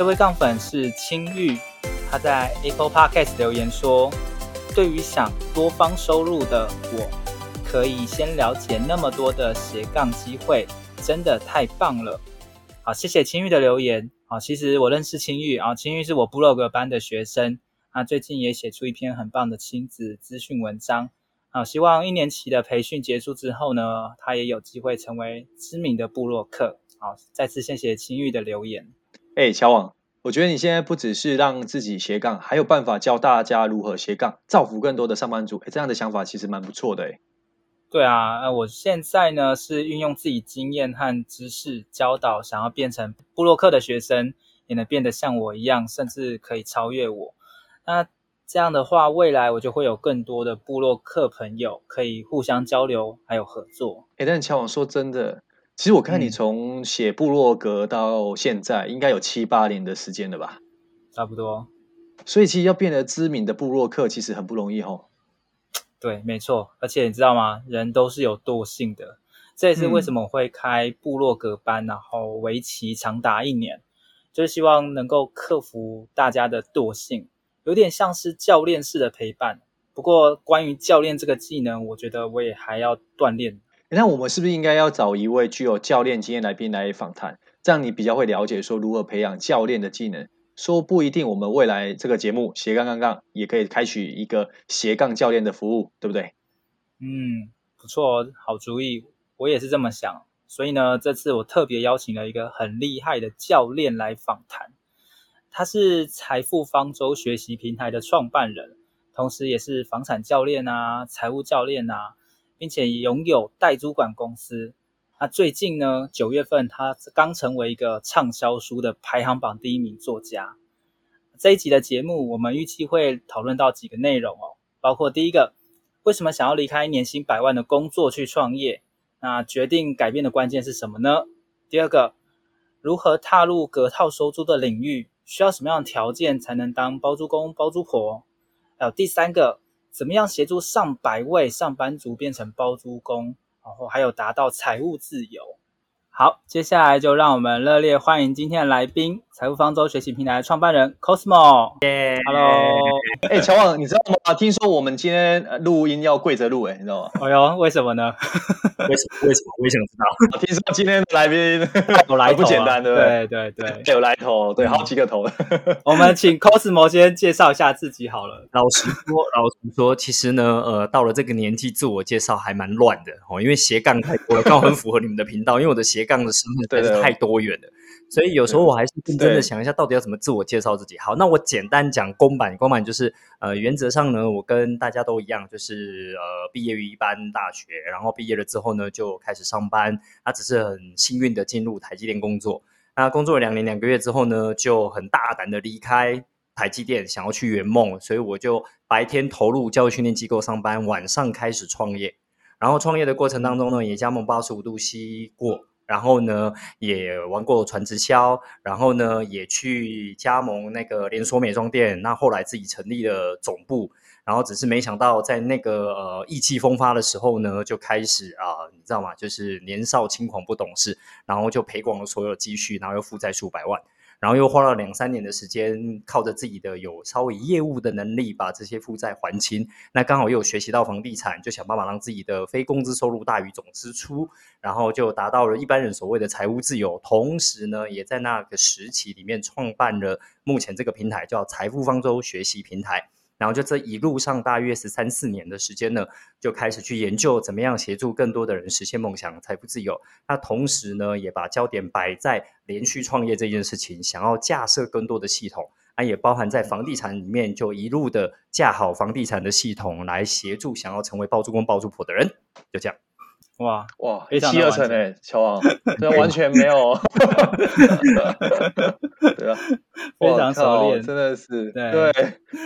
这位杠粉是青玉，他在 Apple Podcast 留言说：“对于想多方收入的我，可以先了解那么多的斜杠机会，真的太棒了。”好，谢谢青玉的留言。好，其实我认识青玉啊，青玉是我部落格班的学生，啊最近也写出一篇很棒的亲子资讯文章。好，希望一年期的培训结束之后呢，他也有机会成为知名的部落客。好，再次谢谢青玉的留言。哎、欸，乔王，我觉得你现在不只是让自己斜杠，还有办法教大家如何斜杠，造福更多的上班族。哎、欸，这样的想法其实蛮不错的。哎，对啊，呃我现在呢是运用自己经验和知识教导，想要变成部落客的学生，也能变得像我一样，甚至可以超越我。那这样的话，未来我就会有更多的部落客朋友可以互相交流，还有合作。哎，但是乔王说真的。其实我看你从写部落格到现在，应该有七八年的时间了吧？差不多。所以其实要变得知名的部落客，其实很不容易哦。对，没错。而且你知道吗？人都是有惰性的，这也是为什么我会开部落格班，嗯、然后为期长达一年，就是希望能够克服大家的惰性，有点像是教练式的陪伴。不过关于教练这个技能，我觉得我也还要锻炼。那我们是不是应该要找一位具有教练经验来宾来访谈？这样你比较会了解说如何培养教练的技能。说不一定，我们未来这个节目斜杠杠杠也可以开启一个斜杠教练的服务，对不对？嗯，不错，好主意，我也是这么想。所以呢，这次我特别邀请了一个很厉害的教练来访谈。他是财富方舟学习平台的创办人，同时也是房产教练啊，财务教练啊。并且拥有代租管公司。那最近呢，九月份他刚成为一个畅销书的排行榜第一名作家。这一集的节目，我们预计会讨论到几个内容哦，包括第一个，为什么想要离开年薪百万的工作去创业？那决定改变的关键是什么呢？第二个，如何踏入隔套收租的领域？需要什么样的条件才能当包租公、包租婆？还有第三个。怎么样协助上百位上班族变成包租公，然后还有达到财务自由？好，接下来就让我们热烈欢迎今天的来宾——财富方舟学习平台的创办人 Cosmo。耶，Hello！哎，乔旺，你知道吗？听说我们今天录音要跪着录，哎，你知道吗？哎呦，为什么呢？为什么？为什么？我也想知道。听说今天的来宾有来头，不简单，对不对？对对对，有来头，对，好几个头。我们请 Cosmo 先介绍一下自己好了。老实说，老实说，其实呢，呃，到了这个年纪，自我介绍还蛮乱的哦，因为斜杠太多了，刚好很符合你们的频道，因为我的斜杠的身份实在是太多元了。所以有时候我还是认真的想一下，到底要怎么自我介绍自己。好，那我简单讲公版，公版就是呃，原则上呢，我跟大家都一样，就是呃，毕业于一般大学，然后毕业了之后呢，就开始上班。他只是很幸运的进入台积电工作。那工作了两年两个月之后呢，就很大胆的离开台积电，想要去圆梦。所以我就白天投入教育训练机构上班，晚上开始创业。然后创业的过程当中呢，也加盟八十五度 C 过。然后呢，也玩过传直销，然后呢，也去加盟那个连锁美妆店。那后来自己成立了总部，然后只是没想到在那个呃意气风发的时候呢，就开始啊、你知道吗？就是年少轻狂不懂事，然后就赔光了所有积蓄，然后又负债数百万。然后又花了两三年的时间，靠着自己的有稍微业务的能力，把这些负债还清。那刚好又有学习到房地产，就想办法让自己的非工资收入大于总支出，然后就达到了一般人所谓的财务自由。同时呢，也在那个时期里面创办了目前这个平台，叫财富方舟学习平台。然后就这一路上大约是三四年的时间呢，就开始去研究怎么样协助更多的人实现梦想、财富自由。那同时呢，也把焦点摆在连续创业这件事情，想要架设更多的系统，啊，也包含在房地产里面，就一路的架好房地产的系统，来协助想要成为包租公、包租婆的人。就这样。哇哇，一七二成诶，乔王，这完全没有，对啊，非常熟练，真的是，对，对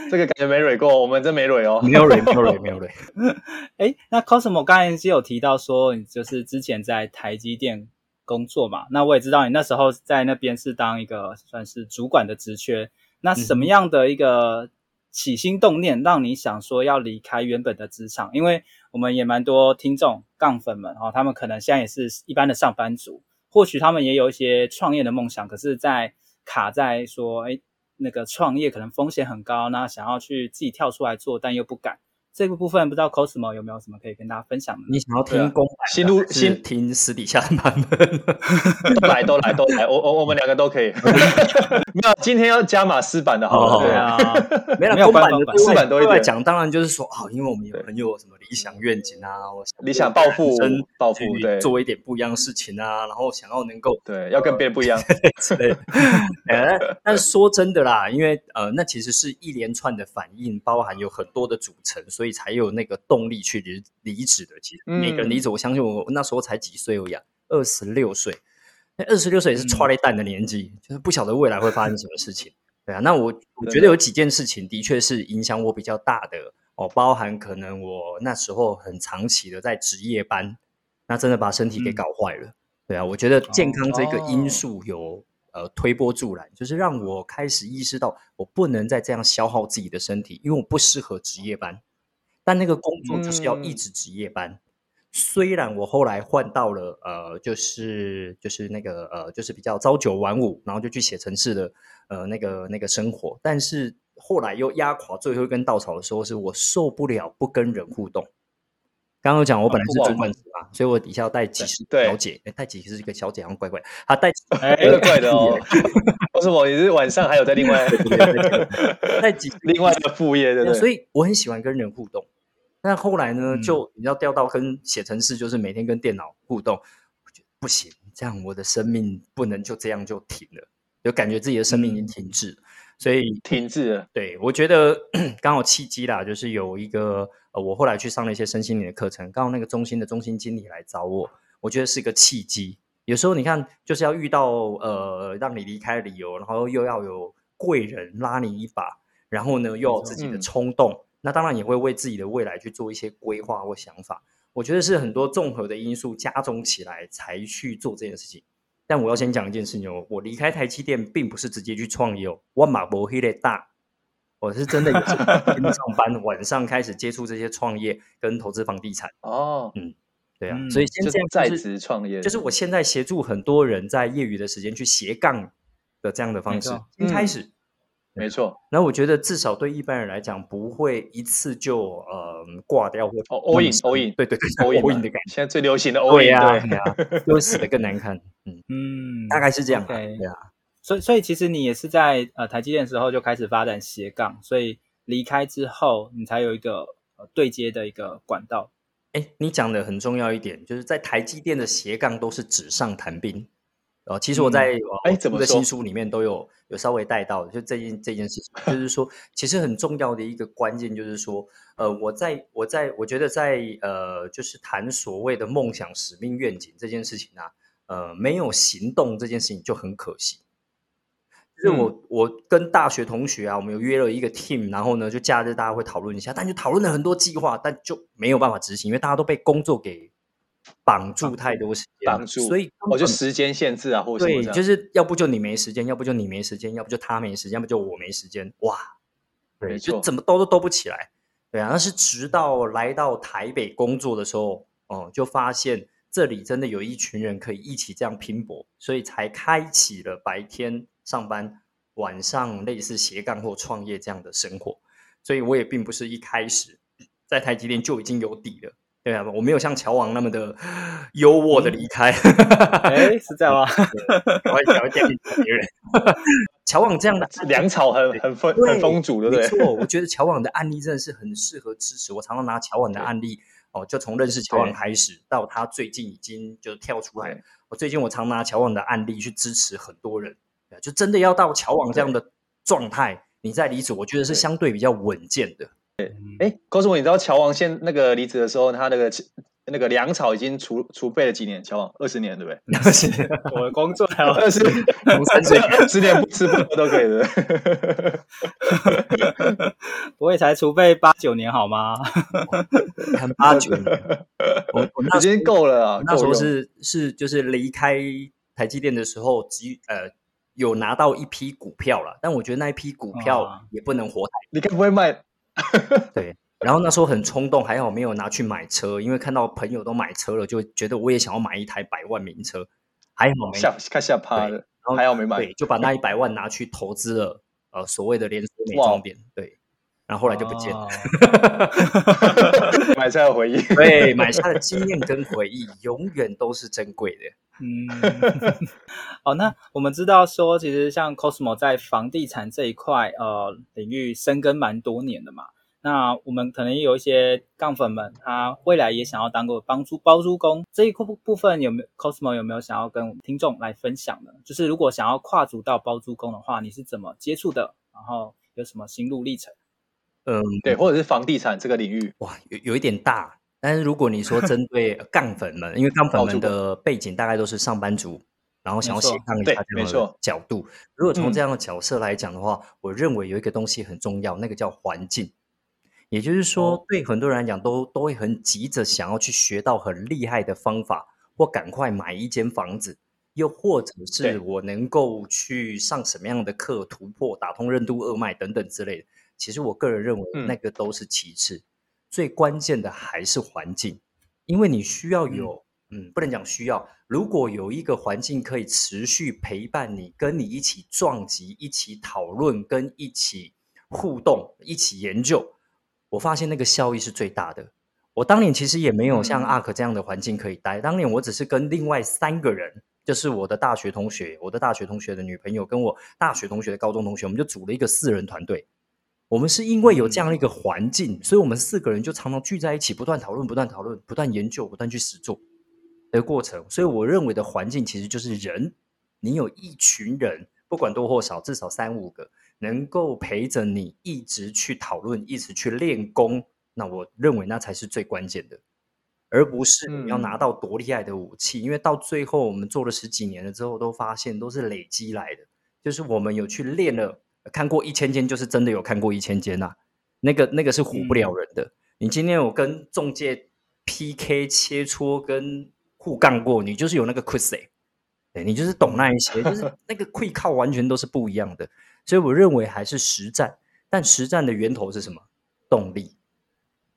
这个感觉没蕊过，我们真没蕊哦，没有蕊，没有蕊，没有蕊。哎，那 Cosmo 刚才是有提到说，你就是之前在台积电工作嘛，那我也知道你那时候在那边是当一个算是主管的职缺，那什么样的一个起心动念让你想说要离开原本的职场？因为我们也蛮多听众杠粉们哈，他们可能现在也是一般的上班族，或许他们也有一些创业的梦想，可是，在卡在说，哎，那个创业可能风险很高，那想要去自己跳出来做，但又不敢。这个部分不知道 Cosmo 有没有什么可以跟大家分享的？你想要听公版新录新听私底下的版本，都来都来都来，我我我们两个都可以。没有，今天要加码私版的，好好对啊，没有公版的私版都会讲。当然就是说啊，因为我们有很有什么理想愿景啊，我理想抱负，抱负，对，做一点不一样的事情啊，然后想要能够对，要跟别人不一样。对，但是说真的啦，因为呃，那其实是一连串的反应，包含有很多的组成，所以。所以才有那个动力去离离职的。其实每个人离职，我相信我那时候才几岁而已，二十六岁。那二十六岁也是剉咧等的年纪，嗯、就是不晓得未来会发生什么事情。对啊，那我我觉得有几件事情的确是影响我比较大的哦，包含可能我那时候很长期的在值夜班，那真的把身体给搞坏了。嗯、对啊，我觉得健康这个因素有、哦、呃推波助澜，就是让我开始意识到我不能再这样消耗自己的身体，因为我不适合值夜班。但那个工作就是要一直值夜班，嗯、虽然我后来换到了呃，就是就是那个呃，就是比较朝九晚五，然后就去写城市的呃那个那个生活，但是后来又压垮最后一根稻草的时候，是我受不了不跟人互动。刚刚讲我本来是主管职嘛，所以我底下要带几十个小姐，哎，带几十个小姐好像怪怪，他带哎，怪的哦。为什么你是晚上还有在另外带几 另外一个副业对不对？所以我很喜欢跟人互动。但后来呢，就你要调到跟写程式，就是每天跟电脑互动，我觉得不行，这样我的生命不能就这样就停了，就感觉自己的生命已经停滞了，所以停滞了。对，我觉得 刚好契机啦，就是有一个呃，我后来去上了一些身心灵的课程，刚好那个中心的中心经理来找我，我觉得是一个契机。有时候你看，就是要遇到呃让你离开的理由，然后又要有贵人拉你一把，然后呢又有自己的冲动。嗯那当然也会为自己的未来去做一些规划或想法，我觉得是很多综合的因素加总起来才去做这件事情。但我要先讲一件事情哦，我离开台积电并不是直接去创业哦，我马博黑的大，我是真的也是白天上班，晚上开始接触这些创业跟投资房地产哦，嗯，对啊，所以现在在职创业，就是我现在协助很多人在业余的时间去斜杠的这样的方式，一开始。没错，那我觉得至少对一般人来讲，不会一次就呃挂掉或哦 all in all in，对对对 all in 的感觉，现在最流行的 all in 啊，对啊，又死的更难看，嗯嗯，大概是这样，对啊，所以所以其实你也是在呃台积电的时候就开始发展斜杠，所以离开之后你才有一个呃对接的一个管道。哎，你讲的很重要一点，就是在台积电的斜杠都是纸上谈兵。呃，其实我在哎，这个新书里面都有有稍微带到的，就这件这件事情，就是说，其实很重要的一个关键就是说，呃，我在我在我觉得在呃，就是谈所谓的梦想、使命、愿景这件事情啊，呃，没有行动这件事情就很可惜。就是我我跟大学同学啊，我们有约了一个 team，然后呢，就假日大家会讨论一下，但就讨论了很多计划，但就没有办法执行，因为大家都被工作给。绑住太多时间，绑住，所以我就时间限制啊，或者对，就是要不就你没时间，要不就你没时间，要不就他没时间，要不就我没时间，哇，对，就怎么兜都兜不起来，对啊，但是直到来到台北工作的时候，哦、嗯，就发现这里真的有一群人可以一起这样拼搏，所以才开启了白天上班，晚上类似斜杠或创业这样的生活，所以我也并不是一开始在台积电就已经有底了。对啊，我没有像乔王那么的优渥的离开。哎、嗯，是这样吗？我会讲一点别人。乔王这样的粮草很很丰很丰足，对不对？没错，我觉得乔王的案例真的是很适合支持。我常常拿乔王的案例哦，就从认识乔王开始，到他最近已经就是跳出来。我最近我常拿乔王的案例去支持很多人。就真的要到乔王这样的状态，你再离职，我觉得是相对比较稳健的。对，哎，告诉我，你知道乔王现那个离职的时候，他那个那个粮草已经储储备了几年？乔王二十年，对不对？二十年，我的工作还有二十年，三十年，十年不吃不喝都可以的。我也才储备八九年，好吗？还八九年，我我那时候已经够了啊！那时候是是就是离开台积电的时候，只呃有拿到一批股票了，但我觉得那一批股票也不能活太。你该不会卖？对。然后那时候很冲动，还好没有拿去买车，因为看到朋友都买车了，就觉得我也想要买一台百万名车，还好没吓看吓趴了，然后还好没买，对，就把那一百万拿去投资了，呃，所谓的连锁美妆店，对，然后后来就不见了。买菜的回忆，对，买菜的经验跟回忆 永远都是珍贵的。嗯，哦，那我们知道说，其实像 Cosmo 在房地产这一块呃领域深耕蛮多年的嘛。那我们可能有一些杠粉们，他未来也想要当个帮租包租公这一部部分，有没有 Cosmo 有没有想要跟我们听众来分享的？就是如果想要跨足到包租公的话，你是怎么接触的？然后有什么心路历程？嗯，对，或者是房地产这个领域，哇，有有一点大。但是如果你说针 对杠粉们，因为杠粉们的背景大概都是上班族，然后想要斜杠一下这样的角度。如果从这样的角色来讲的话，嗯，我认为有一个东西很重要，那个叫环境。也就是说，对很多人来讲，都都会很急着想要去学到很厉害的方法，或赶快买一间房子，又或者是我能够去上什么样的课，突破打通任督二脉等等之类的。其实我个人认为，那个都是其次，嗯、最关键的还是环境，因为你需要有，嗯，嗯，不能讲需要，如果有一个环境可以持续陪伴你，跟你一起撞击、一起讨论、跟一起互动、一起研究。我发现那个效益是最大的。我当年其实也没有像 ARK 这样的环境可以待。当年我只是跟另外三个人，就是我的大学同学、我的大学同学的女朋友，跟我大学同学的高中同学，我们就组了一个四人团队。我们是因为有这样的一个环境，所以我们四个人就常常聚在一起，不断讨论、不断讨论、不断研究、不断去实做的过程。所以我认为的环境其实就是人。你有一群人，不管多或少，至少三五个。能够陪着你一直去讨论，一直去练功，那我认为那才是最关键的，而不是你要拿到多厉害的武器。嗯。因为到最后，我们做了十几年了之后，都发现都是累积来的。就是我们有去练了，看过一千间，就是真的有看过一千间呐。那个那个是唬不了人的。嗯。你今天有跟中介 PK 切磋跟互杠过，你就是有那个 quiz，对，你就是懂那一些，就是 那个会靠完全都是不一样的。所以我认为还是实战，但实战的源头是什么？动力，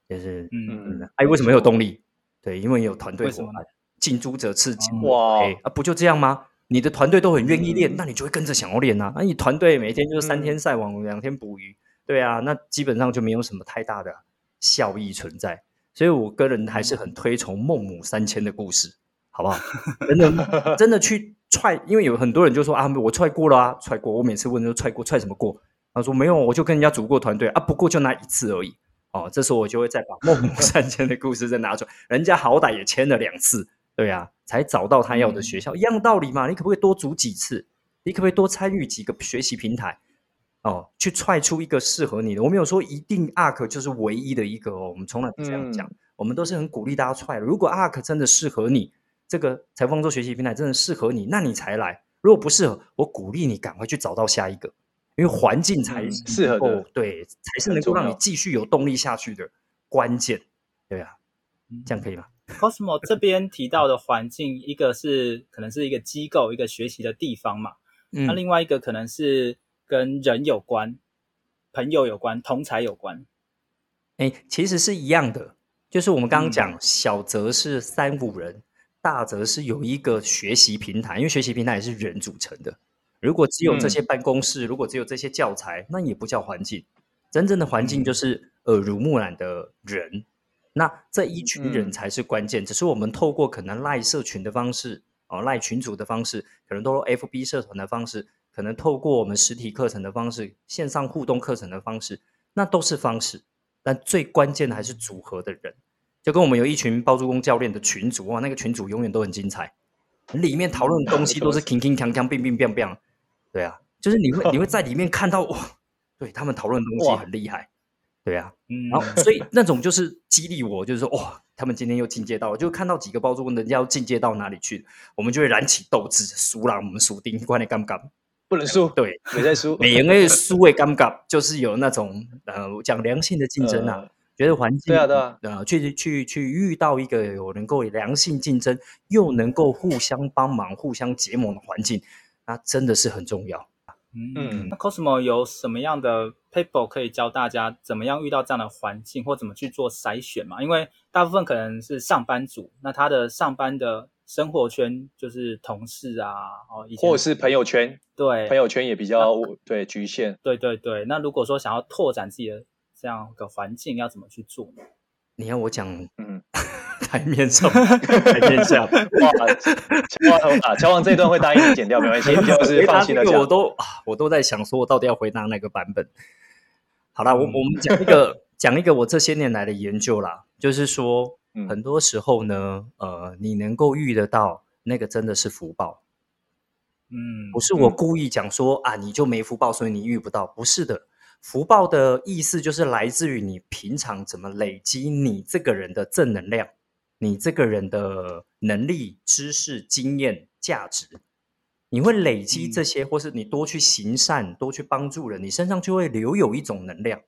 就是嗯嗯，哎，为什么有动力？对，因为有团队伙伴，近朱者赤，近墨者黑啊，不就这样吗？你的团队都很愿意练，嗯、那你就会跟着想要练啊。那你团队每天就是三天晒网，两天捕鱼，对啊，那基本上就没有什么太大的效益存在。所以我个人还是很推崇孟母三迁的故事，好不好？真的，真的去。踹，因为有很多人就说啊，我踹过了啊，踹过。我每次问都踹过，踹什么过？他说没有，我就跟人家组过团队啊，不过就那一次而已。哦，这时候我就会再把孟母三迁的故事再拿出来，人家好歹也签了两次，对啊，才找到他要的学校，嗯、一样道理嘛。你可不可以多组几次？你可不可以多参与几个学习平台？哦，去踹出一个适合你的。我没有说一定 ARK 就是唯一的一个哦，我们从来不这样讲，嗯、我们都是很鼓励大家踹。如果 ARK 真的适合你。这个财富方舟学习平台真的适合你，那你才来。如果不适合，我鼓励你赶快去找到下一个，因为环境才适合的，对，才是能够让你继续有动力下去的关键。对啊，这样可以吗？Cosmo 这边提到的环境，一个是可能是一个机构，一个学习的地方嘛。嗯，那另外一个可能是跟人有关、朋友有关、同才有关。哎，其实是一样的，就是我们刚刚讲，嗯、小则是三五人。大则是有一个学习平台，因为学习平台也是人组成的。如果只有这些办公室，嗯、如果只有这些教材，那也不叫环境。真正的环境就是耳濡目染的人。那这一群人才是关键。嗯、只是我们透过可能赖社群的方式，哦赖群组的方式，可能都 FB 社团的方式，可能透过我们实体课程的方式，线上互动课程的方式，那都是方式。但最关键的还是组合的人。就跟我们有一群包租公教练的群组哇，那个群组永远都很精彩，里面讨论的东西都是 铿铿锵锵、乒乒乓乓，对啊，就是你会你会在里面看到哇，对他们讨论的东西很厉害，对啊，嗯，然后所以那种就是激励我，就是说哇，他们今天又进阶到了，就看到几个包租，人家要进阶到哪里去，我们就会燃起斗志，输了我们输定，关你干不干？不能输，对，没在输，每人的输会尴尬，就是有那种呃讲良性的竞争啊，呃、觉得环境对啊对啊，呃去去去遇到一个有能够良性竞争，又能够互相帮忙、互相结盟的环境，那真的是很重要。嗯，那 Cosmo 有什么样的 paper 可以教大家怎么样遇到这样的环境，或怎么去做筛选嘛？因为大部分可能是上班族，那他的上班的生活圈就是同事啊，哦，或者是朋友圈，对，朋友圈也比较对局限。对对对，那如果说想要拓展自己的这样的环境，要怎么去做呢？你要我讲，嗯，台面上，台面下，哇，乔王啊，乔王这一段会答应你剪掉，没关系，就是放心的讲。我都啊，我都在想，说我到底要回答哪个版本？好啦，我我们讲一个，讲一个我这些年来的研究啦，就是说，很多时候呢，呃，你能够遇得到那个，真的是福报。嗯，不是我故意讲说啊，你就没福报，所以你遇不到，不是的。福报的意思就是来自于你平常怎么累积你这个人的正能量，你这个人的能力、知识、经验、价值，你会累积这些，或是你多去行善、多去帮助人，你身上就会留有一种能量。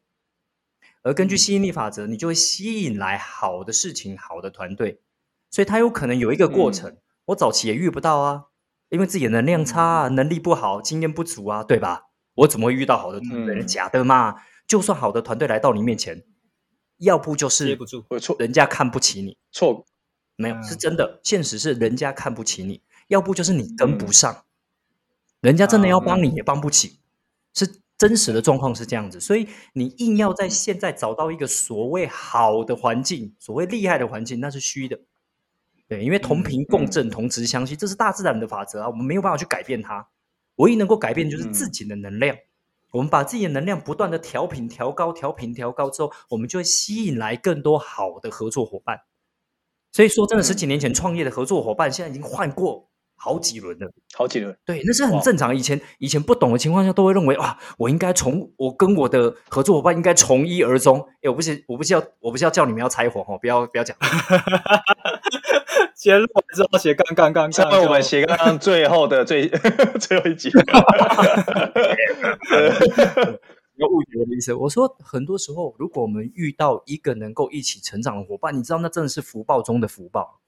而根据吸引力法则，你就会吸引来好的事情、好的团队。所以它有可能有一个过程，我早期也遇不到啊，因为自己的能量差啊，能力不好，经验不足啊，对吧？我怎么会遇到好的团队？嗯、假的嘛！就算好的团队来到你面前，要不就是接不住，人家看不起你。错，没有是真的。现实是人家看不起你，要不就是你跟不上，嗯、人家真的要帮你也帮不起，嗯、是真实的状况是这样子。所以你硬要在现在找到一个所谓好的环境，所谓厉害的环境，那是虚的。对，因为同频共振，同值相吸，这是大自然的法则啊，我们没有办法去改变它。唯一能够改变就是自己的能量。嗯、我们把自己的能量不断的调频、调高、调频、调高之后，我们就会吸引来更多好的合作伙伴。所以说，真的十几年前创业的合作伙伴，现在已经换过好几轮了。好几轮，对，那是很正常。以前以前不懂的情况下，都会认为啊，我应该从我跟我的合作伙伴应该从一而终。哎，我不是，我不是要，我不是要叫你们要拆伙哦，不要不要讲。结论之后斜杠杠杠杠，上我们斜杠杠最后的最 最后一集。有误解我的意思。我说，很多时候，如果我们遇到一个能够一起成长的伙伴，你知道，那真的是福报中的福报。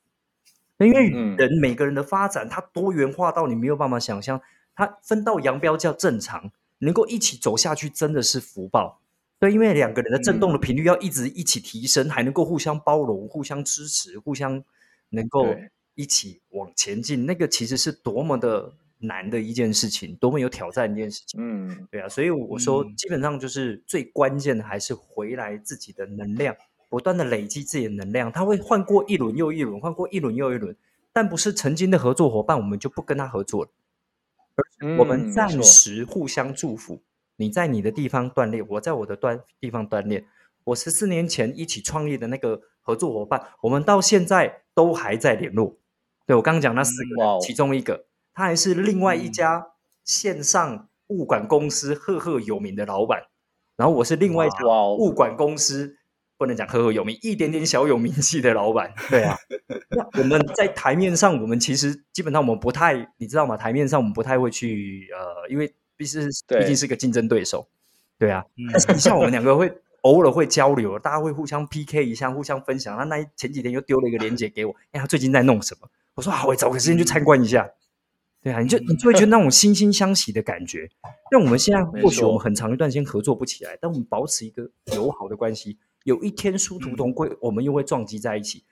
因为人每个人的发展，它多元化到你没有办法想象，它分道扬镳叫正常，能够一起走下去，真的是福报。对，因为两个人的振动的频率要一直一起提升，还能够互相包容、互相支持、互相。能够一起往前进，那个其实是多么的难的一件事情，多么有挑战一件事情。嗯，对啊，所以我说，基本上就是最关键的还是回来自己的能量，不断的累积自己的能量。他会换过一轮又一轮，换过一轮又一轮，但不是曾经的合作伙伴，我们就不跟他合作了，而我们暂时互相祝福。你在你的地方锻炼，我在我的锻地方锻炼。我十四年前一起创业的那个合作伙伴，我们到现在都还在联络。对，我刚刚讲那四个人，其中一个他还是另外一家线上物管公司赫赫有名的老板，然后我是另外一家物管公司不能讲赫赫有名，一点点小有名气的老板。对啊，那我们在台面上，我们其实基本上我们不太，你知道吗？台面上我们不太会去呃，因为毕竟毕竟是个竞争对手。对啊，但是你像我们两个会。偶尔会交流，大家会互相 PK 一下，互相分享。他那前几天又丢了一个链接给我，哎，他最近在弄什么？我说好，我找个时间去参观一下。对啊，你就你就会觉得那种惺惺相惜的感觉。那我们现在或许我们很长一段时间合作不起来，但我们保持一个友好的关系。有一天殊途同归，我们又会撞击在一起。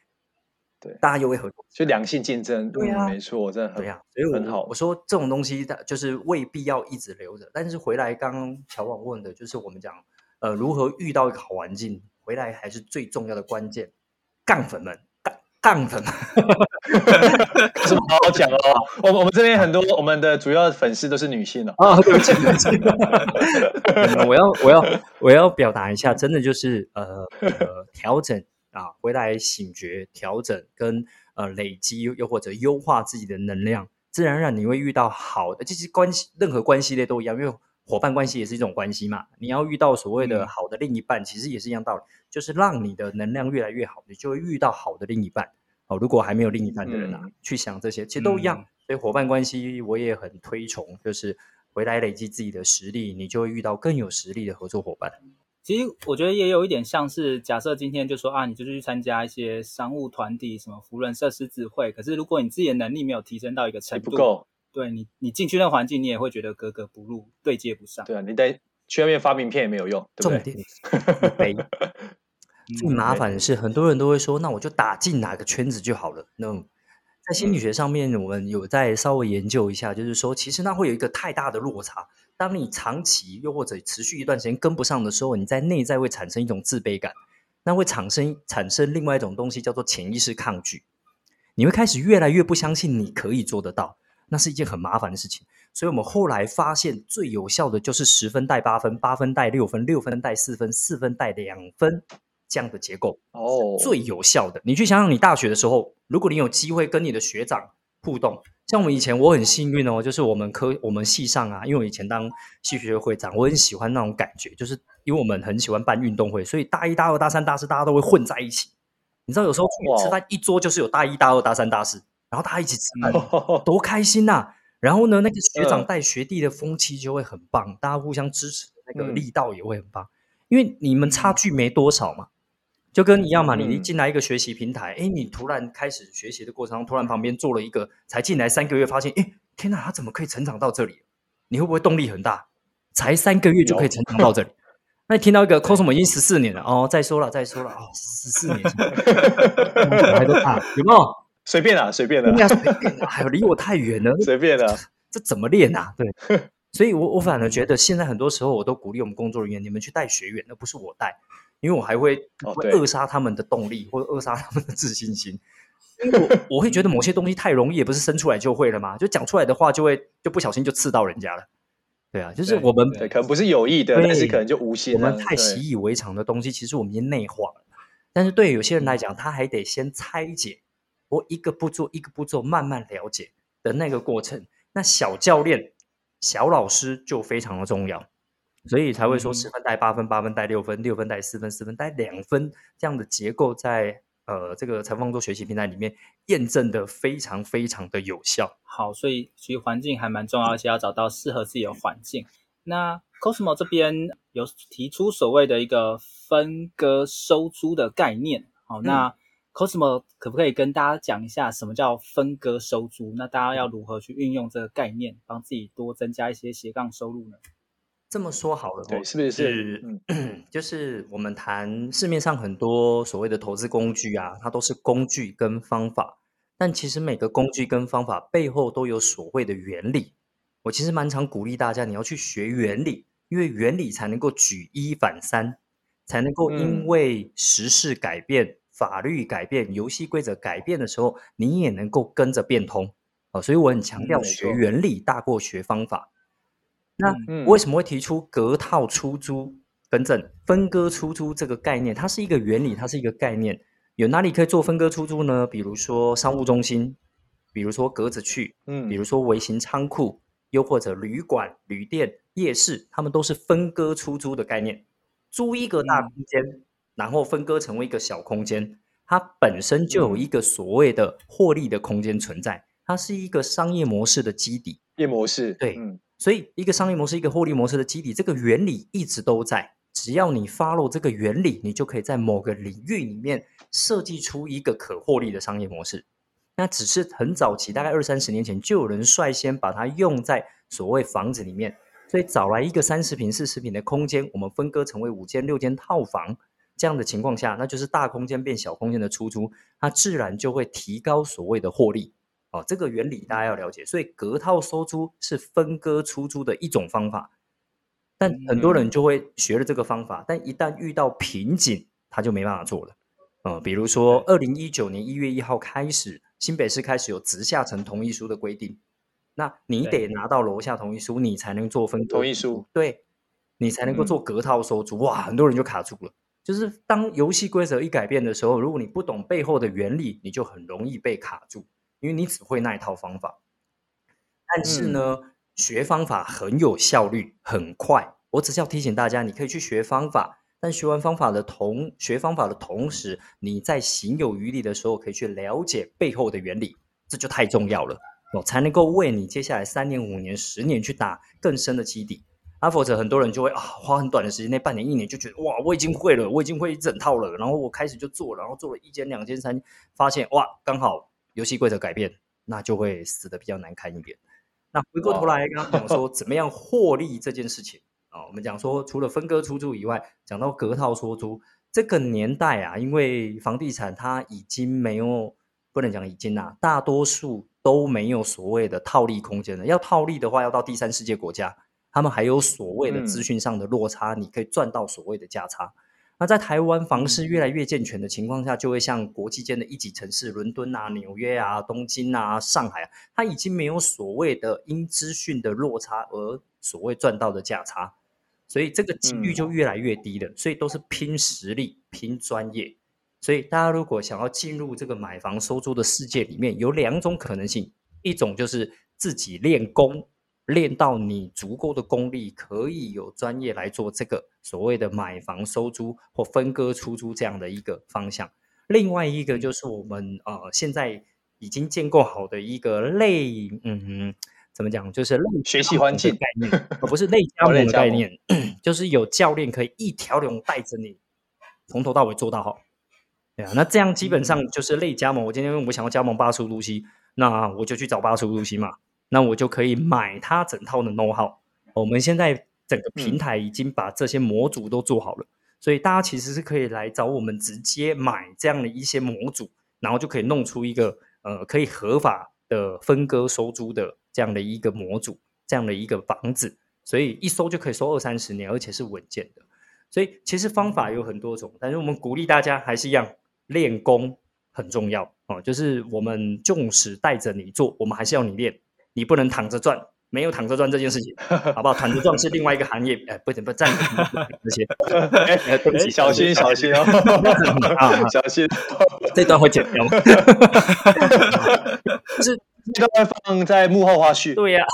对，大家又会合作，就良性竞争。对啊，没错，真的很对啊，所以很好。我说这种东西，就是未必要一直留着。但是回来刚刚乔网问的，就是我们讲。呃，如何遇到一个好环境，回来还是最重要的关键。杠粉们，杠杠粉们，有什么好好讲哦？我我们这边很多，我们的主要粉丝都是女性哦。啊，对不起，对不起。我要我要我要表达一下，真的就是呃呃调整啊，回来醒觉调整跟呃累积，又或者优化自己的能量，自然而然你会遇到好的这些关系，任何关系类都一样，因为。伙伴关系也是一种关系嘛。你要遇到所谓的好的另一半，嗯、其实也是一样道理，就是让你的能量越来越好，你就会遇到好的另一半。哦，如果还没有另一半的人啊，嗯、去想这些，其实都一样。嗯、所以伙伴关系我也很推崇，就是回来累积自己的实力，你就会遇到更有实力的合作伙伴。其实我觉得也有一点像是，假设今天就说啊，你就是去参加一些商务团体，什么福人社、狮子会，可是如果你自己的能力没有提升到一个程度，不够，对你，你进去那个环境，你也会觉得格格不入，对接不上。对啊，你在去外面发名片也没有用，对不对？重点，最麻烦的是，很多人都会说，那我就打进哪个圈子就好了。那在心理学上面，我们有在稍微研究一下，就是说，其实那会有一个太大的落差。当你长期又或者持续一段时间跟不上的时候，你在内在会产生一种自卑感，那会产生产生另外一种东西叫做潜意识抗拒。你会开始越来越不相信你可以做得到，那是一件很麻烦的事情。所以我们后来发现，最有效的就是十分带八分，八分带六分，六分带四分，四分带两分这样的结构哦，最有效的。你去想想，你大学的时候，如果你有机会跟你的学长互动。像我们以前，我很幸运哦，就是我们科我们系上啊，因为我以前当系学会会长，我很喜欢那种感觉，就是因为我们很喜欢办运动会，所以大一、大二、大三、大四大家都会混在一起。你知道，有时候出去吃饭，一桌就是有大一、大二、大三、大四，然后大家一起吃饭，多开心呐、啊！然后呢，那个学长带学弟的风气就会很棒，大家互相支持的，那个力道也会很棒，因为你们差距没多少嘛。就跟一样嘛，你一进来一个学习平台，哎、嗯，你突然开始学习的过程中，突然旁边坐了一个才进来三个月，发现，哎，天哪，他怎么可以成长到这里？你会不会动力很大？才三个月就可以成长到这里？那你听到一个 Cosmo 已经十四年了哦，再说了，再说了哦，十四年，还都大，有没有？随便啦，随便啦，随便啦，还有离我太远了，随便啦，这怎么练啊？对，所以我我反而觉得现在很多时候我都鼓励我们工作人员，你们去带学员，而不是我带。因为我还会会扼杀他们的动力，或者扼杀他们的自信心。因为我 我会觉得某些东西太容易，也不是生出来就会了嘛，就讲出来的话就会就不小心就刺到人家了。对啊，就是我们可能不是有意的，但是可能就无心。我们太习以为常的东西，其实我们已经内化了。但是对有些人来讲，他还得先拆解，我一个步骤一个步骤慢慢了解的那个过程。那小教练、小老师就非常的重要。所以才会说十分带八分，八分带六分，六分带四分，四分带两分这样的结构在呃这个财富方舟学习平台里面验证的非常非常的有效。好，所以其实环境还蛮重要，而且要找到适合自己的环境。那 Cosmo 这边有提出所谓的一个分割收租的概念。好，那 Cosmo 可不可以跟大家讲一下什么叫分割收租？那大家要如何去运用这个概念，帮自己多增加一些斜杠收入呢？这么说好了，对，是不是？就是我们谈市面上很多所谓的投资工具啊，它都是工具跟方法，但其实每个工具跟方法背后都有所谓的原理。我其实蛮常鼓励大家，你要去学原理，因为原理才能够举一反三，才能够因为时事改变、嗯、法律改变、游戏规则改变的时候，你也能够跟着变通。哦，所以我很强调学原理大过学方法。那我为什么会提出隔套出租、更正分割出租这个概念？它是一个原理，它是一个概念。有哪里可以做分割出租呢？比如说商务中心，比如说格子去，嗯，比如说微型仓库，又或者旅馆、旅店、夜市，他们都是分割出租的概念。租一个大空间，嗯、然后分割成为一个小空间，它本身就有一个所谓的获利的空间存在，它是一个商业模式的基底。业模式，对。嗯所以，一个商业模式，一个获利模式的基底，这个原理一直都在。只要你 follow 这个原理，你就可以在某个领域里面设计出一个可获利的商业模式。那只是很早期，大概二三十年前，就有人率先把它用在所谓房子里面。所以，找来一个三十平、四十平的空间，我们分割成为五间、六间套房这样的情况下，那就是大空间变小空间的出租，它自然就会提高所谓的获利。哦，这个原理大家要了解，所以隔套收租是分割出租的一种方法，但很多人就会学了这个方法，但一旦遇到瓶颈，他就没办法做了。呃，比如说二零一九年一月一号开始，新北市开始有直下层同意书的规定，那你得拿到楼下同意书，你才能做分割同意书，对，你才能够做隔套收租。哇，很多人就卡住了，就是当游戏规则一改变的时候，如果你不懂背后的原理，你就很容易被卡住。因为你只会那一套方法，但是呢，嗯、学方法很有效率，很快。我只是要提醒大家，你可以去学方法，但学完方法的同学方法的同时，你在行有余力的时候，可以去了解背后的原理，这就太重要了哦，才能够为你接下来三年、五年、十年去打更深的基底。啊，否则很多人就会啊，花很短的时间内，半年、一年就觉得哇，我已经会了，我已经会一整套了。然后我开始就做，然后做了一间、两间、三间，发现哇，刚好游戏规则改变，那就会死的比较难看一点。那回过头来，刚刚讲说怎么样获利这件事情啊，我们讲说除了分割出租以外，讲到隔套出租，这个年代啊，因为房地产它已经没有，不能讲已经啊，大多数都没有所谓的套利空间了。要套利的话，要到第三世界国家。他们还有所谓的资讯上的落差，嗯、你可以赚到所谓的价差。那在台湾房市越来越健全的情况下，就会像国际间的一级城市，伦敦啊、纽约啊、东京啊、上海啊，它已经没有所谓的因资讯的落差而所谓赚到的价差，所以这个几率就越来越低了。嗯、所以都是拼实力、拼专业。所以大家如果想要进入这个买房收租的世界里面，有两种可能性：一种就是自己练功。练到你足够的功力，可以有专业来做这个所谓的买房收租或分割出租这样的一个方向。另外一个就是我们呃现在已经建构好的一个类，嗯，怎么讲，就是类学习环境概念，而不是类加盟的概念，就是有教练可以一条龙带着你从头到尾做到好。对啊，那这样基本上就是类加盟。我今天我想要加盟八叔露西那我就去找八叔露西嘛。那我就可以买它整套的 know-how。我们现在整个平台已经把这些模组都做好了，嗯、所以大家其实是可以来找我们直接买这样的一些模组，然后就可以弄出一个呃可以合法的分割收租的这样的一个模组，这样的一个房子，所以一收就可以收二三十年，而且是稳健的。所以其实方法有很多种，但是我们鼓励大家还是一样练功很重要哦，就是我们纵使带着你做，我们还是要你练。你不能躺着赚，没有躺着赚这件事情，好不好？躺着赚是另外一个行业，哎，不行，不站这些，哎，对不起，小心小心哦，小心，这段会剪掉吗？就是这段会放在幕后花絮。对呀，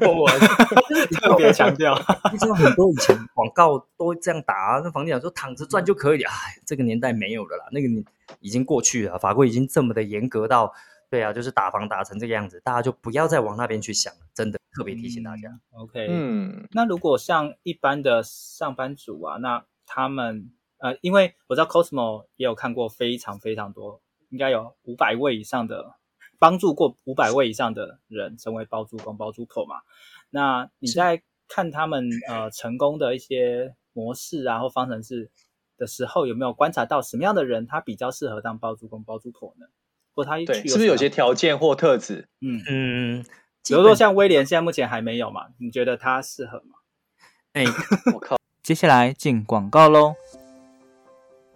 我 特别强调，你知道很多以前广告都这样打，那房地产说躺着赚就可以，哎，这个年代没有了啦，那个你已经过去了，法规已经这么的严格到。对啊，就是打房打成这个样子，大家就不要再往那边去想了。真的特别提醒大家。嗯、OK，嗯，那如果像一般的上班族啊，那他们呃，因为我知道 Cosmo 也有看过非常非常多，应该有五百位以上的帮助过五百位以上的人成为包租公、包租婆嘛。那你在看他们呃成功的一些模式啊或方程式的时候，有没有观察到什么样的人他比较适合当包租公、包租婆呢？他去，是不是有些条件或特质？嗯嗯，比如说像威廉，现在目前还没有嘛？你觉得他适合吗？哎，我靠！接下来进广告喽。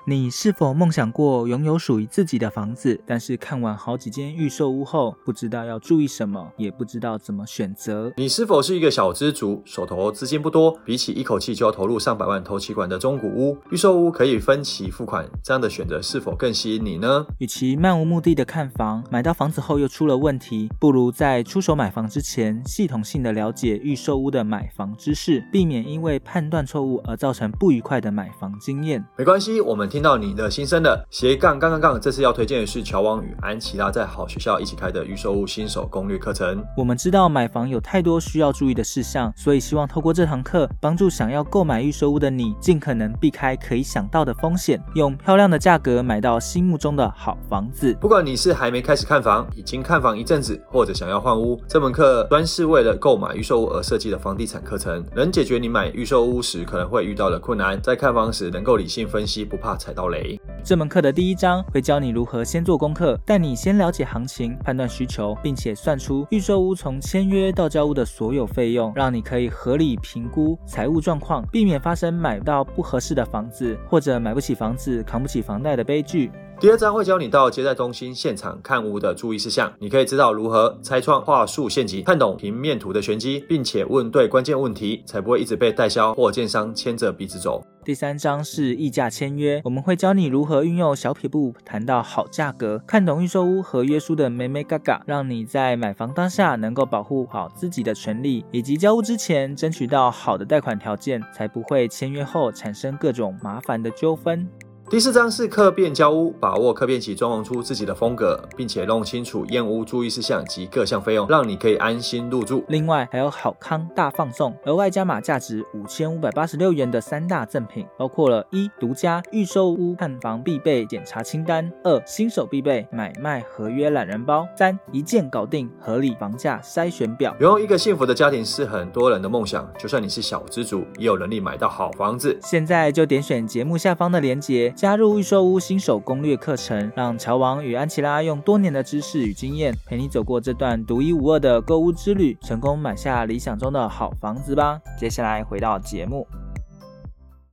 你是否梦想过拥有属于自己的房子？但是看完好几间预售屋后，不知道要注意什么，也不知道怎么选择。你是否是一个小资族，手头资金不多？比起一口气就要投入上百万头期款的中古屋，预售屋可以分期付款，这样的选择是否更吸引你呢？与其漫无目的的看房，买到房子后又出了问题，不如在出手买房之前，系统性的了解预售屋的买房知识，避免因为判断错误而造成不愉快的买房经验。没关系，我们。听到你的心声了，斜杠杠杠杠，这次要推荐的是乔王与安琪拉在好学校一起开的预售屋新手攻略课程。我们知道买房有太多需要注意的事项，所以希望透过这堂课，帮助想要购买预售屋的你，尽可能避开可以想到的风险，用漂亮的价格买到心目中的好房子。不管你是还没开始看房，已经看房一阵子，或者想要换屋，这门课专是为了购买预售屋而设计的房地产课程，能解决你买预售屋时可能会遇到的困难，在看房时能够理性分析，不怕踩到雷。这门课的第一章会教你如何先做功课，带你先了解行情、判断需求，并且算出预售屋从签约到交屋的所有费用，让你可以合理评估财务状况，避免发生买到不合适的房子或者买不起房子、扛不起房贷的悲剧。第二章会教你到接待中心现场看屋的注意事项，你可以知道如何拆窗、话术陷阱，看懂平面图的玄机，并且问对关键问题，才不会一直被代销或建商牵着鼻子走。第三章是议价签约，我们会教你如何运用小撇步谈到好价格，看懂预售屋合约书的眉眉嘎嘎，让你在买房当下能够保护好自己的权利，以及交屋之前争取到好的贷款条件，才不会签约后产生各种麻烦的纠纷。第四章是客变交屋，把握客变期装潢出自己的风格，并且弄清楚验屋注意事项及各项费用，让你可以安心入住。另外还有好康大放送，额外加码价值五千五百八十六元的三大赠品，包括了一独家预售屋看房必备检查清单，二新手必备买卖合约懒人包，三一键搞定合理房价筛选表。拥有一个幸福的家庭是很多人的梦想，就算你是小资族，也有能力买到好房子。现在就点选节目下方的链接。加入预售屋新手攻略课程，让乔王与安琪拉用多年的知识与经验，陪你走过这段独一无二的购物之旅，成功买下理想中的好房子吧。接下来回到节目。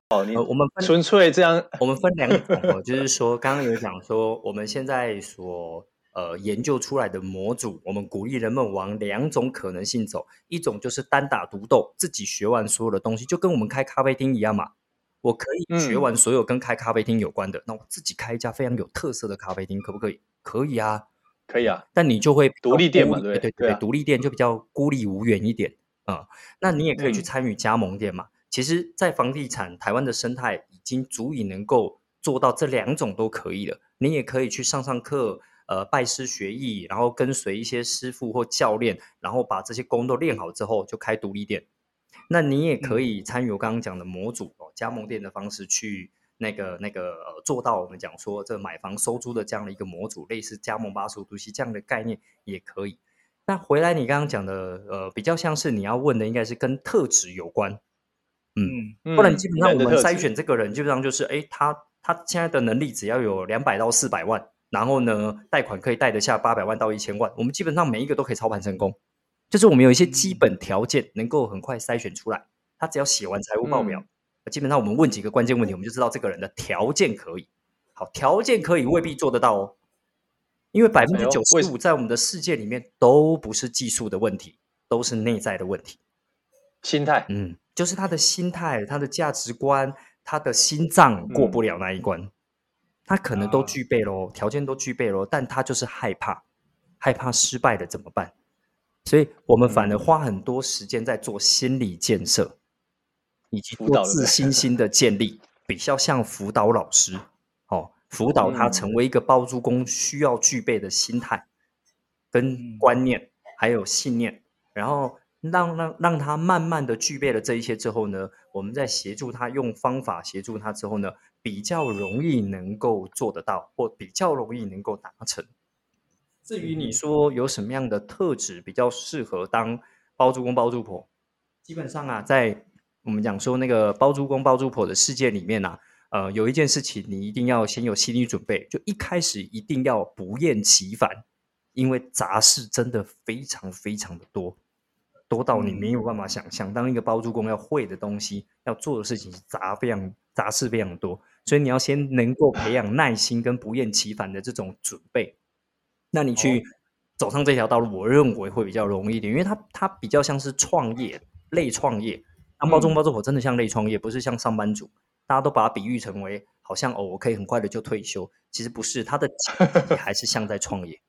哦，你、呃、我们纯粹这样，我们分两种，就是说，刚刚有讲说，我们现在所呃研究出来的模组，我们鼓励人们往两种可能性走，一种就是单打独斗，自己学完所有的东西，就跟我们开咖啡厅一样嘛。我可以学完所有跟开咖啡厅有关的，嗯、那我自己开一家非常有特色的咖啡厅，可不可以？可以啊，可以啊。但你就会独立店嘛，对对对，独立店就比较孤立无援一点啊、嗯。那你也可以去参与加盟店嘛。嗯、其实，在房地产台湾的生态已经足以能够做到这两种都可以了。你也可以去上上课，呃，拜师学艺，然后跟随一些师傅或教练，然后把这些功都练好之后，就开独立店。那你也可以参与我刚刚讲的模组哦，加盟店的方式去那个那个呃做到我们讲说这买房收租的这样的一个模组，类似加盟八十五度 C 这样的概念也可以。那回来你刚刚讲的呃比较像是你要问的应该是跟特质有关，嗯，不然基本上我们筛选这个人基本上就是哎他他现在的能力只要有两百到四百万，然后呢贷款可以贷得下八百万到一千万，我们基本上每一个都可以操盘成功。就是我们有一些基本条件能够很快筛选出来，他只要写完财务报表，嗯，基本上我们问几个关键问题，我们就知道这个人的条件可以。好，条件可以未必做得到哦，因为百分之九十五在我们的世界里面都不是技术的问题，都是内在的问题。心态，嗯，就是他的心态、他的价值观、他的心脏过不了那一关，嗯，他可能都具备咯，条件都具备咯，但他就是害怕，害怕失败的怎么办？所以我们反而花很多时间在做心理建设，以及做自信心的建立，比较像辅导老师，哦，辅导他成为一个包租公需要具备的心态、跟观念，还有信念，然后让让让他慢慢的具备了这一些之后呢，我们再协助他用方法协助他之后呢，比较容易能够做得到，或比较容易能够达成。至于你说有什么样的特质比较适合当包租公包租婆，基本上啊，在我们讲说那个包租公包租婆的世界里面啊，呃，有一件事情你一定要先有心理准备，就一开始一定要不厌其烦，因为杂事真的非常非常的多，多到你没有办法想象。当一个包租公要会的东西，要做的事情是杂非常杂事非常多，所以你要先能够培养耐心跟不厌其烦的这种准备。那你去走上这条道路，我认为会比较容易一点，因为它它比较像是创业类创业，当包中包租婆真的像类创业，不是像上班族，大家都把它比喻成为好像哦，我可以很快的就退休，其实不是，它的还是像在创业。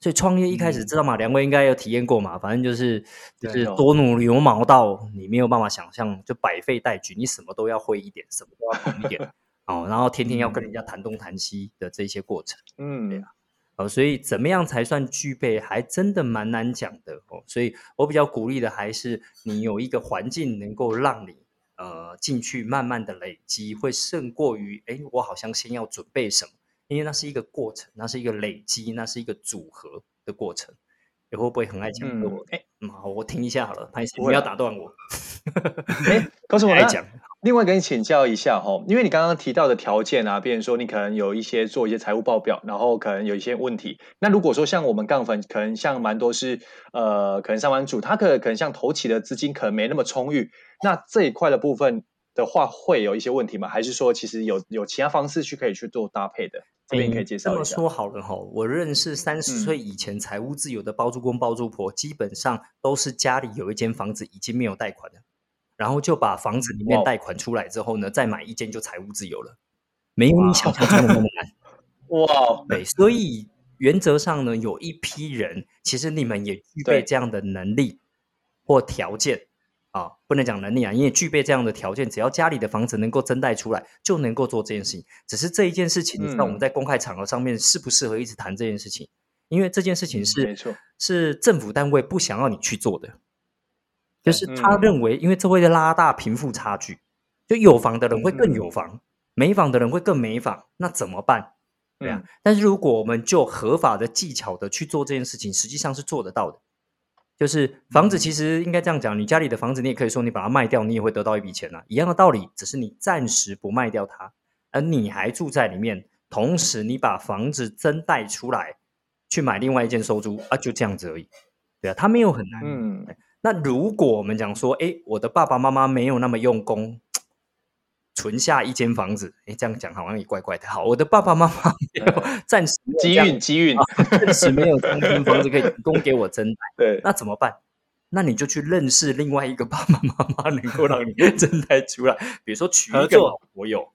所以创业一开始知道吗？两位应该有体验过嘛？反正就是就是多努力牛毛到你没有办法想象，就百废待举，你什么都要会一点，什么都要懂一点 哦，然后天天要跟人家谈东谈西的这些过程，嗯，对啊。哦，所以怎么样才算具备，还真的蛮难讲的哦。所以我比较鼓励的还是你有一个环境能够让你呃进去慢慢的累积，会胜过于哎，我好像先要准备什么，因为那是一个过程，那是一个累积，那是一个组合的过程。你会不会很爱讲我？哎、嗯，好，我听一下好了，潘医生，不要打断我。哎，告诉我来讲。另外，跟你请教一下哈，因为你刚刚提到的条件啊，比如说你可能有一些做一些财务报表，然后可能有一些问题。那如果说像我们杠粉，可能像蛮多是呃，可能上班族，他可可能像头起的资金可能没那么充裕，那这一块的部分的话，会有一些问题吗？还是说其实有有其他方式去可以去做搭配的？这边可以介绍一下。这么说好了哈，我认识三十岁以前财务自由的包租公包租婆，基本上都是家里有一间房子已经没有贷款了，然后就把房子里面贷款出来之后呢，再买一间就财务自由了，没有你想象中的那么难。哇，对，所以原则上呢，有一批人，其实你们也具备这样的能力或条件啊，不能讲能力啊，因为具备这样的条件，只要家里的房子能够增贷出来，就能够做这件事情。只是这一件事情，你知道我们在公开场合上面适不适合一直谈这件事情？因为这件事情是没错，是政府单位不想要你去做的，就是他认为，因为这会拉大贫富差距，就有房的人会更有房，没房的人会更没房，那怎么办？对啊，但是如果我们就合法的技巧的去做这件事情，实际上是做得到的。就是房子其实应该这样讲，你家里的房子，你也可以说你把它卖掉，你也会得到一笔钱啊，一样的道理，只是你暂时不卖掉它，而你还住在里面，同时你把房子增贷出来，去买另外一间收租啊，就这样子而已。对啊，它没有很难。嗯，那如果我们讲说，哎，我的爸爸妈妈没有那么用功。存下一间房子，哎，这样讲好像也怪怪的。好，我的爸爸妈妈没有暂时机运，机运暂时没有三间房子可以提供给我增贷。对，那怎么办？那你就去认识另外一个爸爸妈妈，能够让你 增贷出来。比如说娶一个老婆友，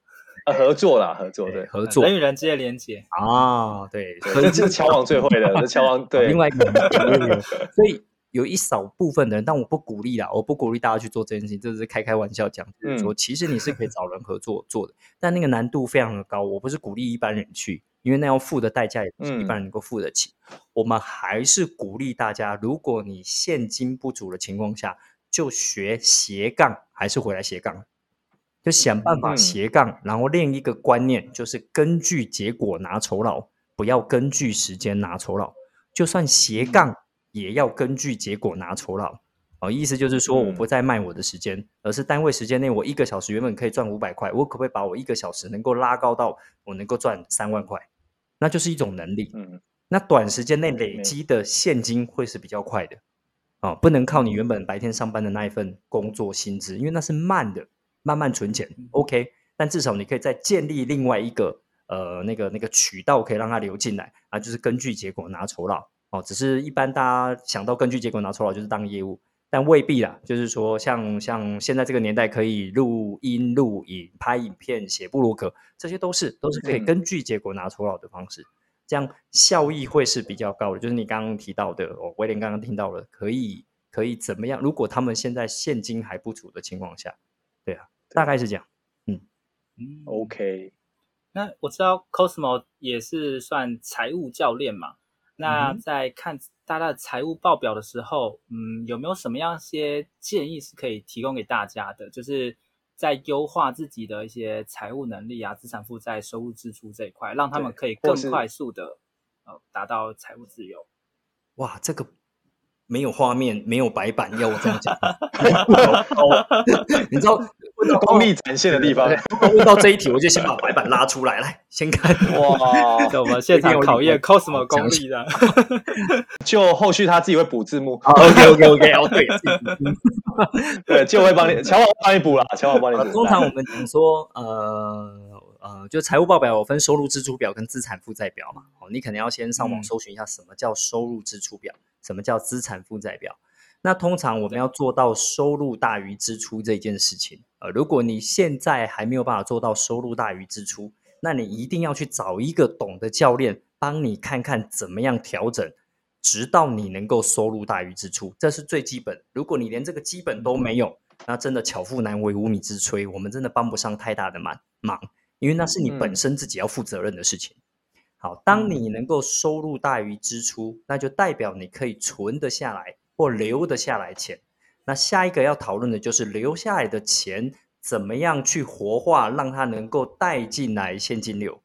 啊，合作啦，合作，对，合作，人与人之间连接啊，对，这是乔王最会的，这乔王对，另外一个，所以。有一少部分的人，但我不鼓励啦，我不鼓励大家去做这件事情，这是开开玩笑讲，就是说其实你是可以找人合作做的，但那个难度非常的高。我不是鼓励一般人去，因为那要付的代价也不是一般人能够付得起。我们还是鼓励大家，如果你现金不足的情况下，就学斜杠，还是回来斜杠，就想办法斜杠，然后另一个观念，就是根据结果拿酬劳，不要根据时间拿酬劳，就算斜杠。也要根据结果拿酬劳，哦，意思就是说，我不再卖我的时间，嗯、而是单位时间内，我一个小时原本可以赚五百块，我可不可以把我一个小时能够拉高到我能够赚三万块？那就是一种能力。嗯，那短时间内累积的现金会是比较快的，哦，不能靠你原本白天上班的那一份工作薪资，因为那是慢的，慢慢存钱。OK，但至少你可以再建立另外一个呃那个那个渠道，可以让它流进来啊，就是根据结果拿酬劳。哦，只是一般大家想到根据结果拿酬劳就是当业务，但未必啦。就是说像，像像现在这个年代，可以录音、录影、拍影片、写布鲁格，这些都是都是可以根据结果拿酬劳的方式，这样效益会是比较高的。就是你刚刚提到的，哦，威廉刚刚听到了，可以可以怎么样？如果他们现在现金还不足的情况下，对啊，大概是这样。嗯嗯，OK。那我知道 Cosmo 也是算财务教练嘛。那在看大家的财务报表的时候，嗯，有没有什么样一些建议是可以提供给大家的？就是在优化自己的一些财务能力啊、资产负债、收入支出这一块，让他们可以更快速的呃达到财务自由。哇，这个。没有画面，没有白板，要我这样讲，你知道功力展现的地方。问到这一题，我就先把白板拉出来，来先看。哇，我们现场考验 Cosmo 功力的，就后续他自己会补字幕。OK OK OK，哦对，对，就会帮你，乔王帮你补了，乔王帮你补。通常我们讲说，呃。呃，就财务报表有分收入支出表跟资产负债表嘛。哦，你可能要先上网搜寻一下什么叫收入支出表，嗯、什么叫资产负债表。那通常我们要做到收入大于支出这件事情，呃，如果你现在还没有办法做到收入大于支出，那你一定要去找一个懂的教练帮你看看怎么样调整，直到你能够收入大于支出，这是最基本。如果你连这个基本都没有，那真的巧妇难为无米之炊，我们真的帮不上太大的忙忙。因为那是你本身自己要负责任的事情。好，当你能够收入大于支出，那就代表你可以存得下来或留得下来钱。那下一个要讨论的就是留下来的钱怎么样去活化，让它能够带进来现金流。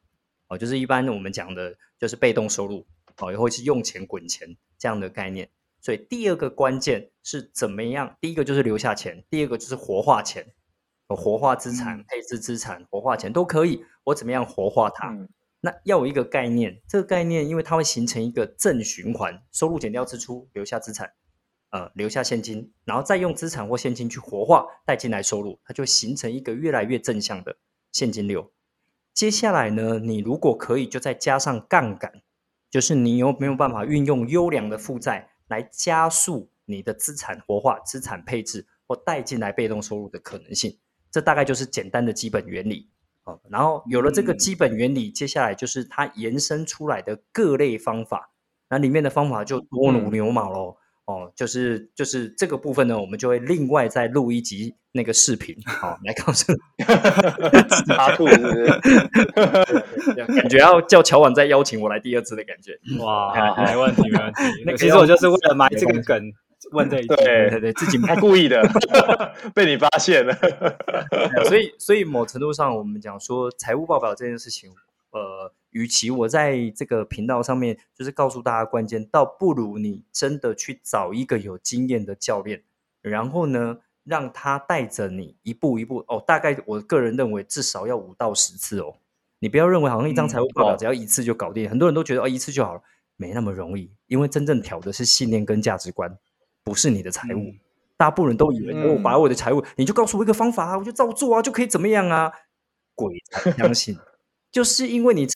哦，就是一般我们讲的就是被动收入，哦，也会是用钱滚钱这样的概念。所以第二个关键是怎么样？第一个就是留下钱，第二个就是活化钱。活化资产、配置资产、活化钱都可以。我怎么样活化它？嗯、那要有一个概念，这个概念因为它会形成一个正循环：收入减掉支出，留下资产，呃，留下现金，然后再用资产或现金去活化带进来收入，它就形成一个越来越正向的现金流。接下来呢，你如果可以，就再加上杠杆，就是你有没有办法运用优良的负债来加速你的资产活化、资产配置或带进来被动收入的可能性？这大概就是简单的基本原理。哦，然后有了这个基本原理，嗯、接下来就是它延伸出来的各类方法，那里面的方法就多如牛毛喽。嗯哦，就是就是这个部分呢，我们就会另外再录一集那个视频，好、哦、来告诉你，插兔是不是？感觉要叫乔婉再邀请我来第二次的感觉。哇，没问题，没问题。那其实我就是为了埋这个梗问这一句，对对对，自己没故意的，被你发现了。所以所以某程度上，我们讲说财务报表这件事情，呃。与其我在这个频道上面就是告诉大家关键，倒不如你真的去找一个有经验的教练，然后呢，让他带着你一步一步哦。大概我个人认为至少要五到十次哦。你不要认为好像一张财务报表只要一次就搞定，嗯、很多人都觉得哦一次就好了，没那么容易。因为真正挑的是信念跟价值观，不是你的财务。嗯、大部分人都以为我、把我的财务，你就告诉我一个方法啊，我就照做啊，就可以怎么样啊？鬼才相信。就是因为你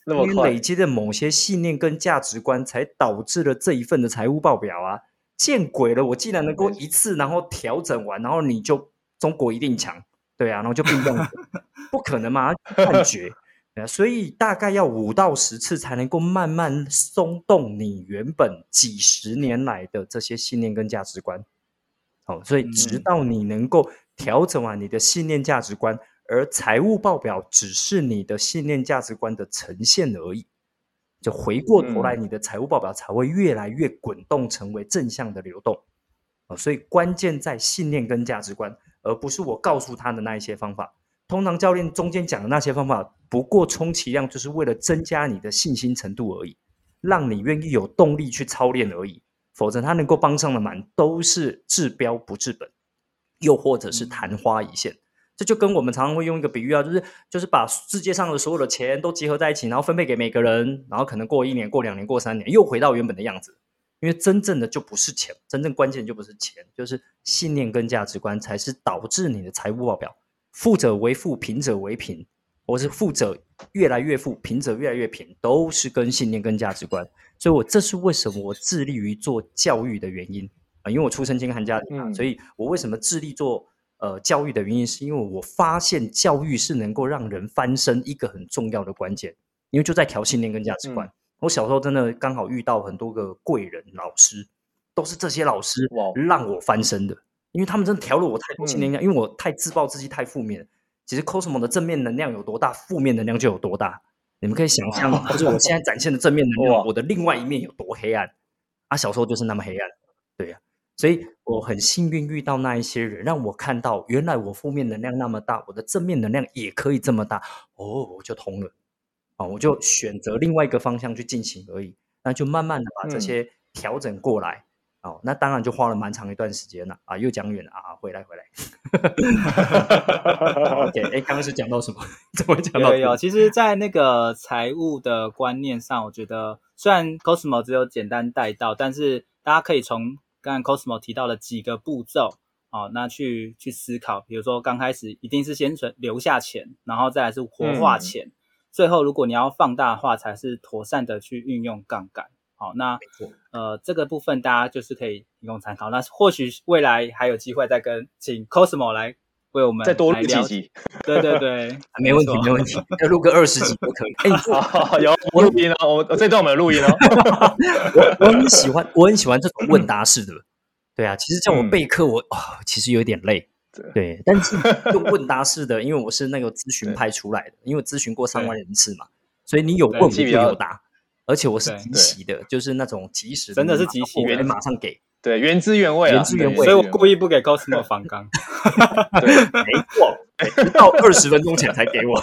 累积的某些信念跟价值观，才导致了这一份的财务报表啊！见鬼了！我既然能够一次然后调整完，然后你就中国一定强，对啊，然后就变样，不可能嘛？判决，所以大概要五到十次才能够慢慢松动你原本几十年来的这些信念跟价值观。好，所以直到你能够调整完你的信念价值观。而财务报表只是你的信念价值观的呈现而已，就回过头来，你的财务报表才会越来越滚动，成为正向的流动。所以关键在信念跟价值观，而不是我告诉他的那一些方法。通常教练中间讲的那些方法，不过充其量就是为了增加你的信心程度而已，让你愿意有动力去操练而已。否则，他能够帮上的忙都是治标不治本，又或者是昙花一现。这就跟我们常常会用一个比喻啊，就是就是把世界上的所有的钱都集合在一起，然后分配给每个人，然后可能过一年、过两年、过三年，又回到原本的样子。因为真正的就不是钱，真正关键就不是钱，就是信念跟价值观才是导致你的财务报表富者为富，贫者为贫，或是富者越来越富，贫者越来越贫，都是跟信念跟价值观。所以我这是为什么我致力于做教育的原因啊，因为我出身金寒家庭，嗯，所以我为什么致力做。呃，教育的原因是因为我发现教育是能够让人翻身一个很重要的关键，因为就在调信念跟价值观。嗯、我小时候真的刚好遇到很多个贵人老师，都是这些老师让我翻身的，因为他们真的调了我太多信念，嗯、因为我太自暴自弃、太负面。其实 Cosmo 的正面能量有多大，负面能量就有多大。你们可以想象，就是我现在展现的正面能量，我的另外一面有多黑暗。啊，小时候就是那么黑暗，对呀、啊。所以我很幸运遇到那一些人，让我看到原来我负面能量那么大，我的正面能量也可以这么大哦，我就通了，啊，我就选择另外一个方向去进行而已，那就慢慢的把这些调整过来，哦、嗯，那当然就花了蛮长一段时间了啊，又讲远了啊，回来回来，OK，哎，刚刚是讲到什么？怎么讲到？有有，其实，在那个财务的观念上，我觉得虽然 Cosmo 只有简单带到，但是大家可以从。刚刚 Cosmo 提到的几个步骤，哦，那去去思考，比如说刚开始一定是先存留下钱，然后再来是活化钱，嗯、最后如果你要放大的话，才是妥善的去运用杠杆。好、哦，那呃这个部分大家就是可以提供参考。那或许未来还有机会再跟请 Cosmo 来为我们再多录几集。对对对，没问题没问题，要录个二十集都可以。哎，好，有我录音了，我我这段我们录音 了。我我很喜欢，我很喜欢这种问答式的。对啊，其实叫我备课，我啊、哦，其实有点累。对，但是用问答式的，因为我是那个咨询派出来的，因为咨询过上万人次嘛，所以你有问我就有答，而且我是即席的，就是那种即时，真的是即时，原马上给。对，原汁原味，原汁原味，所以我故意不给 Cosmo 反刚，对，没错，不到二十分钟前才给我，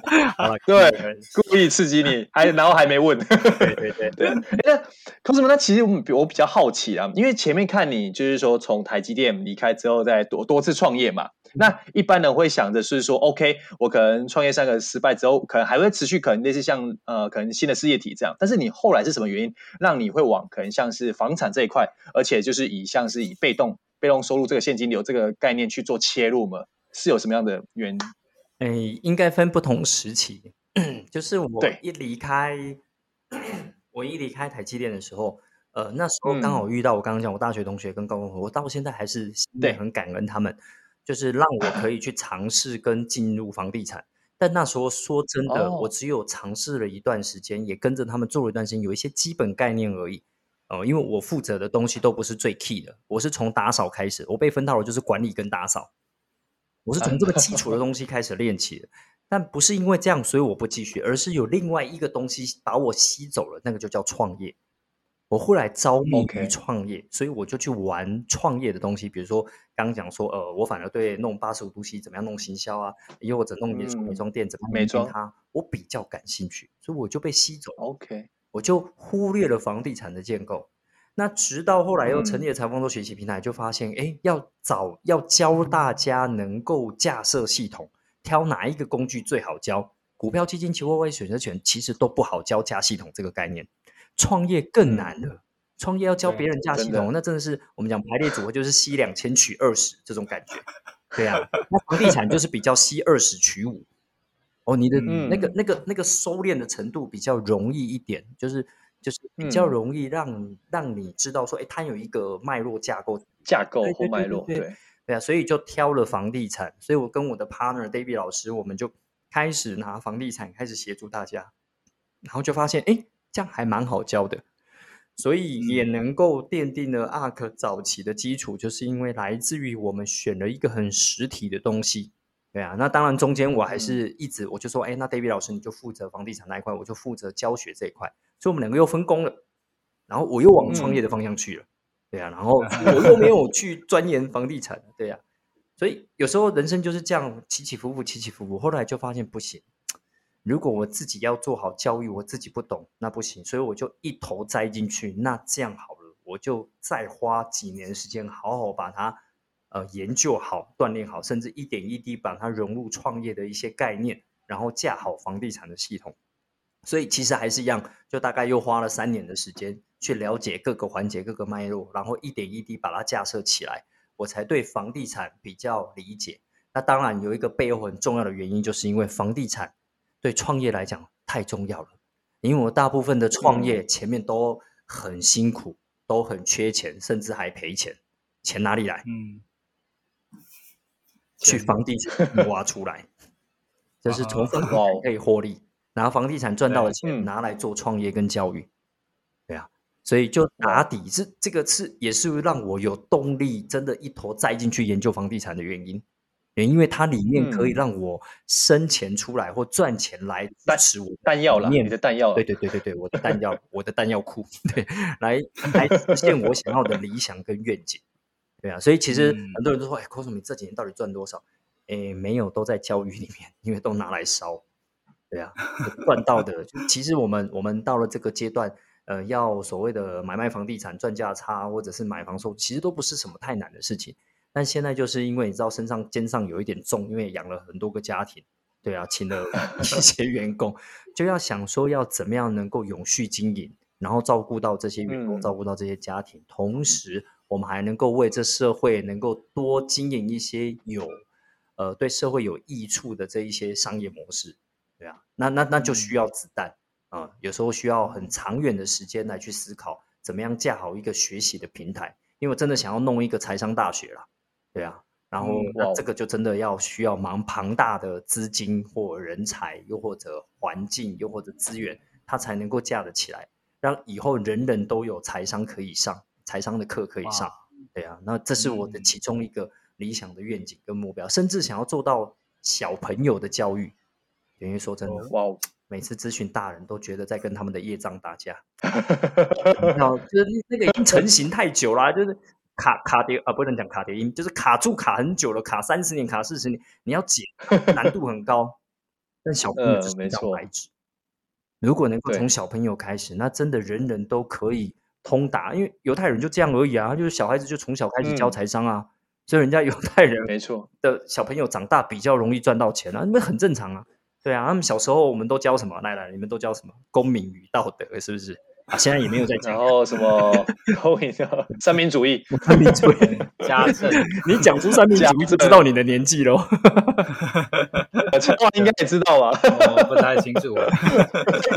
对，故意刺激你，还然后还没问，对对对对。那 Cosmo，那其实我我比较好奇啊，因为前面看你就是说从台积电离开之后，再多多次创业嘛。那一般人会想着是说，OK，我可能创业三个失败之后，可能还会持续，可能类似像呃，可能新的事业体这样。但是你后来是什么原因让你会往可能像是房产这一块，而且就是以像是以被动被动收入这个现金流这个概念去做切入吗？是有什么样的原因？诶，应该分不同时期。就是我一离开，我一离开台积电的时候，呃，那时候刚好遇到我刚刚讲我大学同学跟高中同学，我到现在还是心里很感恩他们，就是让我可以去尝试跟进入房地产。但那时候说真的，我只有尝试了一段时间，也跟着他们做了一段时间，有一些基本概念而已。哦，因为我负责的东西都不是最 key 的，我是从打扫开始，我被分到了就是管理跟打扫，我是从这个基础的东西开始练起的。但不是因为这样，所以我不继续，而是有另外一个东西把我吸走了，那个就叫创业。我后来着迷于创业，所以我就去玩创业的东西，比如说刚刚讲说，呃，我反而对弄八十五度 C 怎么样弄行销啊，又或者弄美妆美妆店怎么美妆它，我比较感兴趣，所以我就被吸走。OK，我就忽略了房地产的建构。那直到后来又成立了财富方舟学习平台，就发现，哎，要找要教大家能够架设系统。挑哪一个工具最好教？股票、基金、期货、外汇选择权其实都不好教架系统这个概念。创业更难了，创业要教别人架系统，真那真的是我们讲排列组合就是吸两千取二十这种感觉。对啊，那房地产就是比较吸二十取五。哦，你的那个、嗯、那个、那个收敛的程度比较容易一点，就是就是比较容易让、嗯、让你知道说，哎，它有一个脉络架构，架构或脉络，对。对。啊，所以就挑了房地产，所以我跟我的 partner David 老师，我们就开始拿房地产开始协助大家，然后就发现，哎，这样还蛮好教的，所以也能够奠定了 ARK 早期的基础，就是因为来自于我们选了一个很实体的东西。对啊，那当然中间我还是一直我就说，哎，那 David 老师你就负责房地产那一块，我就负责教学这一块，所以我们两个又分工了，然后我又往创业的方向去了。嗯对啊，然后 我又没有去钻研房地产，对、啊，所以有时候人生就是这样起起伏伏，起起伏伏。后来就发现不行，如果我自己要做好教育，我自己不懂，那不行，所以我就一头栽进去。那这样好了，我就再花几年时间，好好把它呃研究好、锻炼好，甚至一点一滴把它融入创业的一些概念，然后架好房地产的系统。所以其实还是一样，就大概又花了三年的时间去了解各个环节、各个脉络，然后一点一滴把它架设起来，我才对房地产比较理解。那当然有一个背后很重要的原因，就是因为房地产对创业来讲太重要了。因为我大部分的创业前面都很辛苦，都很缺钱，甚至还赔钱。钱哪里来？嗯，去房地产挖出来，就是从房地产可以获利。拿房地产赚到的钱拿来做创业跟教育，对啊，所以就打底是这个是也是让我有动力，真的一头栽进去研究房地产的原因，也因为它里面可以让我生钱出来或赚钱来支持我弹药了，你的弹药，对对对对对，我的弹药，我的弹药库，对，来来实现我想要的理想跟愿景，对啊，所以其实很多人都说，哎，Cosmo 你这几年到底赚多少？哎，没有，都在教育里面，因为都拿来烧。对啊，赚到的。其实我们我们到了这个阶段，呃，要所谓的买卖房地产赚价差，或者是买房收，其实都不是什么太难的事情。但现在就是因为你知道身上肩上有一点重，因为养了很多个家庭，对啊，请了 一些员工，就要想说要怎么样能够永续经营，然后照顾到这些员工，嗯、照顾到这些家庭，同时我们还能够为这社会能够多经营一些有呃对社会有益处的这一些商业模式。对啊，那那那就需要子弹啊、嗯，有时候需要很长远的时间来去思考，怎么样架好一个学习的平台。因为我真的想要弄一个财商大学啦，对啊，然后那这个就真的要需要蛮庞大的资金或人才，又或者环境，又或者资源，它才能够架得起来，让以后人人都有财商可以上，财商的课可以上。对啊，那这是我的其中一个理想的愿景跟目标，甚至想要做到小朋友的教育。因为说真的，哇、哦！每次咨询大人都觉得在跟他们的业障打架，你知道，就是那个已经成型太久了，就是卡卡碟啊，不能讲卡碟音，就是卡住卡很久了，卡三十年、卡四十年，你要解 难度很高。但小朋友就是没错，白纸。如果能够从小朋友开始，那真的人人都可以通达，因为犹太人就这样而已啊，就是小孩子就从小开始教财商啊，嗯、所以人家犹太人没错的小朋友长大比较容易赚到钱啊，那很正常啊。对啊，他们小时候我们都教什么？来来，你们都教什么？公民与道德，是不是？啊，现在也没有在讲。然后什么？公民的三民主义，三民主义，家政。你讲出三民主义，就知道你的年纪喽。千万应该也知道吧？我不太清楚。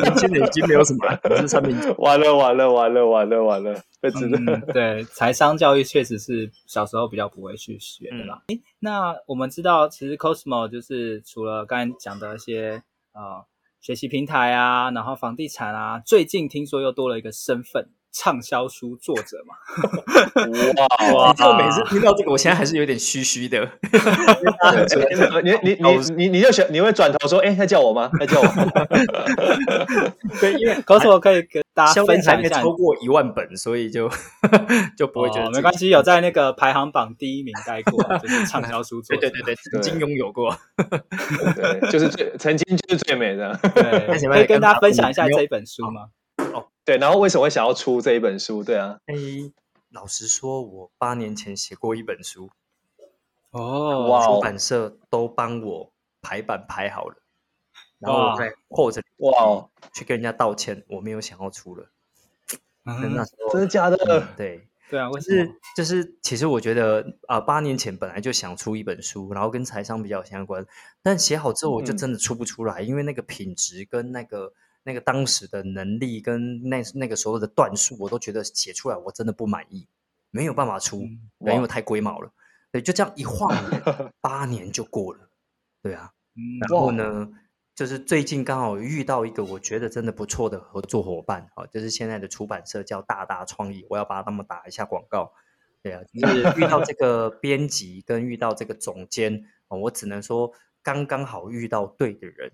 年轻人已经没有什么不是产品，完了完了完了完了完了，被知道。对，财商教育确实是小时候比较不会去学的啦。诶，那我们知道，其实 Cosmo 就是除了刚才讲的一些呃学习平台啊，然后房地产啊，最近听说又多了一个身份。畅销书作者嘛，哇！你就每次听到这个，我现在还是有点虚虚的。你你你你你就想你会转头说，哎，他叫我吗？他叫我。对，因为可是我可以跟大家分享一下，超过一万本，所以就就不会觉得没关系。有在那个排行榜第一名待过，就是畅销书作者。对对对对，曾经拥有过。对，就是最曾经就是最美的。对，可以跟大家分享一下这一本书吗？对，然后为什么会想要出这一本书？对啊，哎，老实说，我八年前写过一本书，哦，哇，出版社都帮我排版排好了，然后我再或者哇，去跟人家道歉，我没有想要出了，真的真的假的？对对啊，我是就是，其实我觉得啊，八年前本来就想出一本书，然后跟财商比较相关，但写好之后我就真的出不出来，因为那个品质跟那个。那个当时的能力跟那那个时候的段数，我都觉得写出来我真的不满意，没有办法出，因为太龟毛了。对，就这样一晃，八年就过了。对啊，然后呢，就是最近刚好遇到一个我觉得真的不错的合作伙伴，啊，就是现在的出版社叫大大创意，我要帮他们打一下广告。对啊，就是遇到这个编辑跟遇到这个总监，我只能说刚刚好遇到对的人。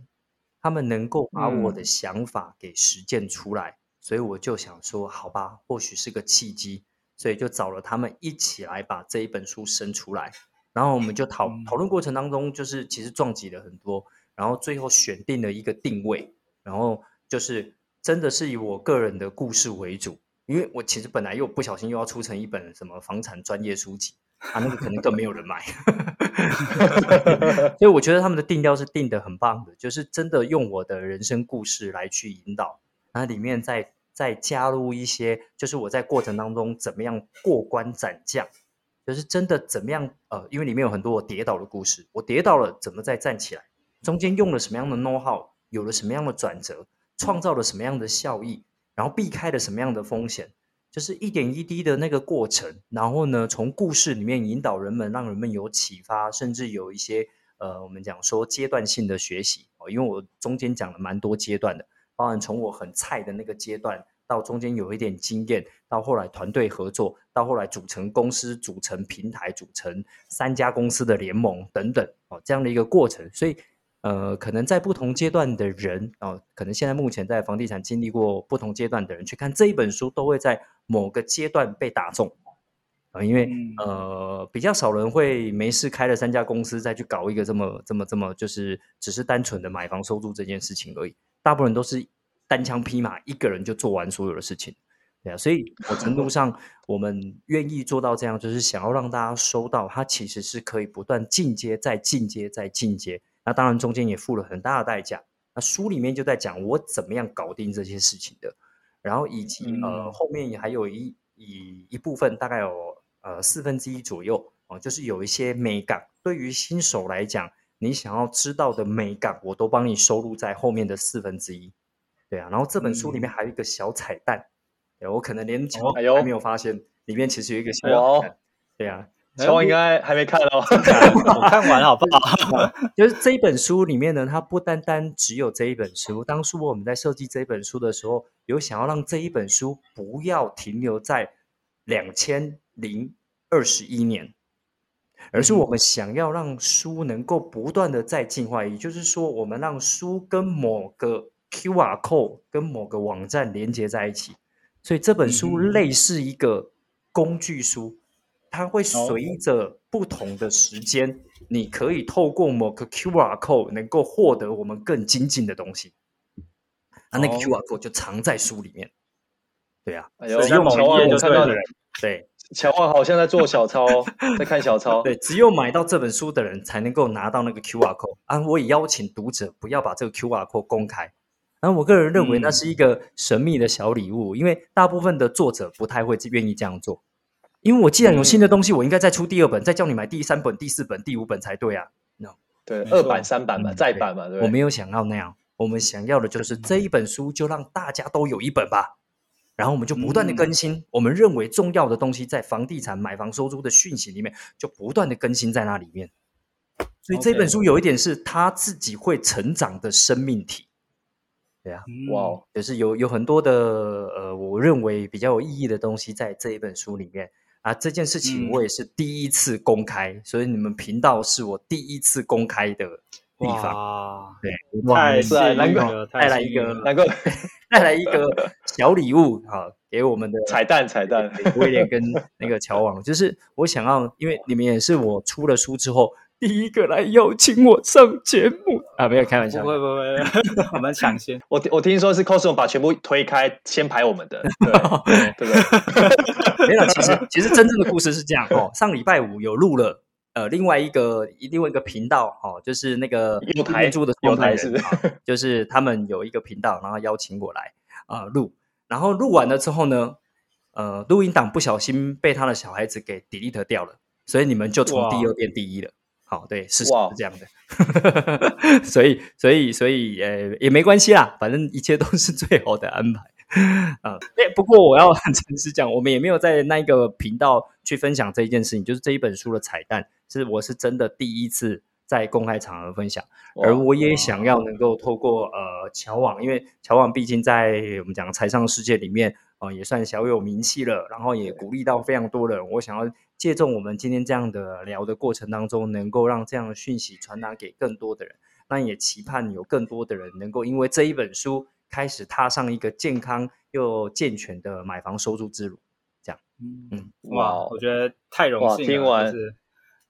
他们能够把我的想法给实践出来，嗯、所以我就想说，好吧，或许是个契机，所以就找了他们一起来把这一本书生出来。然后我们就讨讨论过程当中，就是其实撞击了很多，然后最后选定了一个定位，然后就是真的是以我个人的故事为主，因为我其实本来又不小心又要出成一本什么房产专业书籍。啊，那个可能更没有人买，所以我觉得他们的定调是定得很棒的，就是真的用我的人生故事来去引导，然后里面再再加入一些，就是我在过程当中怎么样过关斩将，就是真的怎么样呃，因为里面有很多我跌倒的故事，我跌倒了怎么再站起来，中间用了什么样的 know how，有了什么样的转折，创造了什么样的效益，然后避开了什么样的风险。就是一点一滴的那个过程，然后呢，从故事里面引导人们，让人们有启发，甚至有一些呃，我们讲说阶段性的学习哦。因为我中间讲了蛮多阶段的，包含从我很菜的那个阶段，到中间有一点经验，到后来团队合作，到后来组成公司、组成平台、组成三家公司的联盟等等哦，这样的一个过程，所以。呃，可能在不同阶段的人啊、呃，可能现在目前在房地产经历过不同阶段的人去看这一本书，都会在某个阶段被打中。啊、呃，因为、嗯、呃比较少人会没事开了三家公司再去搞一个这么这么这么就是只是单纯的买房收租这件事情而已，大部分人都是单枪匹马一个人就做完所有的事情，对啊，所以某程度上我们愿意做到这样，就是想要让大家收到，它其实是可以不断进阶再进阶再进阶。那当然，中间也付了很大的代价。那书里面就在讲我怎么样搞定这些事情的，然后以及、嗯、呃后面也还有一一一部分，大概有呃四分之一左右哦、呃，就是有一些美感。对于新手来讲，你想要知道的美感，我都帮你收录在后面的四分之一。对啊，然后这本书里面还有一个小彩蛋，嗯、我可能连乔还没有发现，里面其实有一个小彩蛋。对啊。我应该还没看哦，我看完好不好？就是这一本书里面呢，它不单单只有这一本书。当初我们在设计这一本书的时候，有想要让这一本书不要停留在两千零二十一年，而是我们想要让书能够不断的再进化。也就是说，我们让书跟某个 QR code 跟某个网站连接在一起，所以这本书类似一个工具书。它会随着不同的时间，oh. 你可以透过某个 QR code 能够获得我们更精进的东西。那、oh. 那个 QR code 就藏在书里面。对啊，只有某就看到的人，对，乔万好像在做小抄，在看小抄。对，只有买到这本书的人才能够拿到那个 QR code。啊，我也邀请读者不要把这个 QR code 公开。然后我个人认为那是一个神秘的小礼物，嗯、因为大部分的作者不太会愿意这样做。因为我既然有新的东西，嗯、我应该再出第二本，再叫你买第三本、第四本、第五本才对啊。No，对，二版三版嘛，再版嘛，对。我没有想要那样，我们想要的就是这一本书就让大家都有一本吧，然后我们就不断的更新，我们认为重要的东西在房地产买房收租的讯息里面就不断的更新在那里面。所以这本书有一点是他自己会成长的生命体。对啊，哇、嗯，就是有有很多的呃，我认为比较有意义的东西在这一本书里面啊。这件事情我也是第一次公开，嗯、所以你们频道是我第一次公开的地方。哇，对，太幸运了，带来一个，带来一个小礼物啊，给我们的彩蛋，彩蛋，威廉跟那个乔王，就是我想要，因为你们也是我出了书之后。第一个来邀请我上节目啊，没有开玩笑，不会不会，我们抢先。我我听说是 Cosmo 把全部推开，先排我们的，对对不 对？没有，其实其实真正的故事是这样哦。上礼拜五有录了，呃，另外一个另外一个频道哦，就是那个有台柱的有台是，就是他们有一个频道，然后邀请我来啊录，然后录完了之后呢，呃，录音档不小心被他的小孩子给 delete 掉了，所以你们就从第二变第一了。好，对，是是这样的，所以，所以，所以，呃，也没关系啦，反正一切都是最好的安排啊。哎、嗯，不过我要很 诚实讲，我们也没有在那个频道去分享这一件事情，就是这一本书的彩蛋，是我是真的第一次在公开场合分享，而我也想要能够透过呃乔网，因为乔网毕竟在我们讲财商世界里面。啊、呃，也算小有名气了，然后也鼓励到非常多的人。我想要借重我们今天这样的聊的过程当中，能够让这样的讯息传达给更多的人。那也期盼有更多的人能够因为这一本书，开始踏上一个健康又健全的买房收租之路。这样，嗯，哇，我觉得太荣幸了，听完是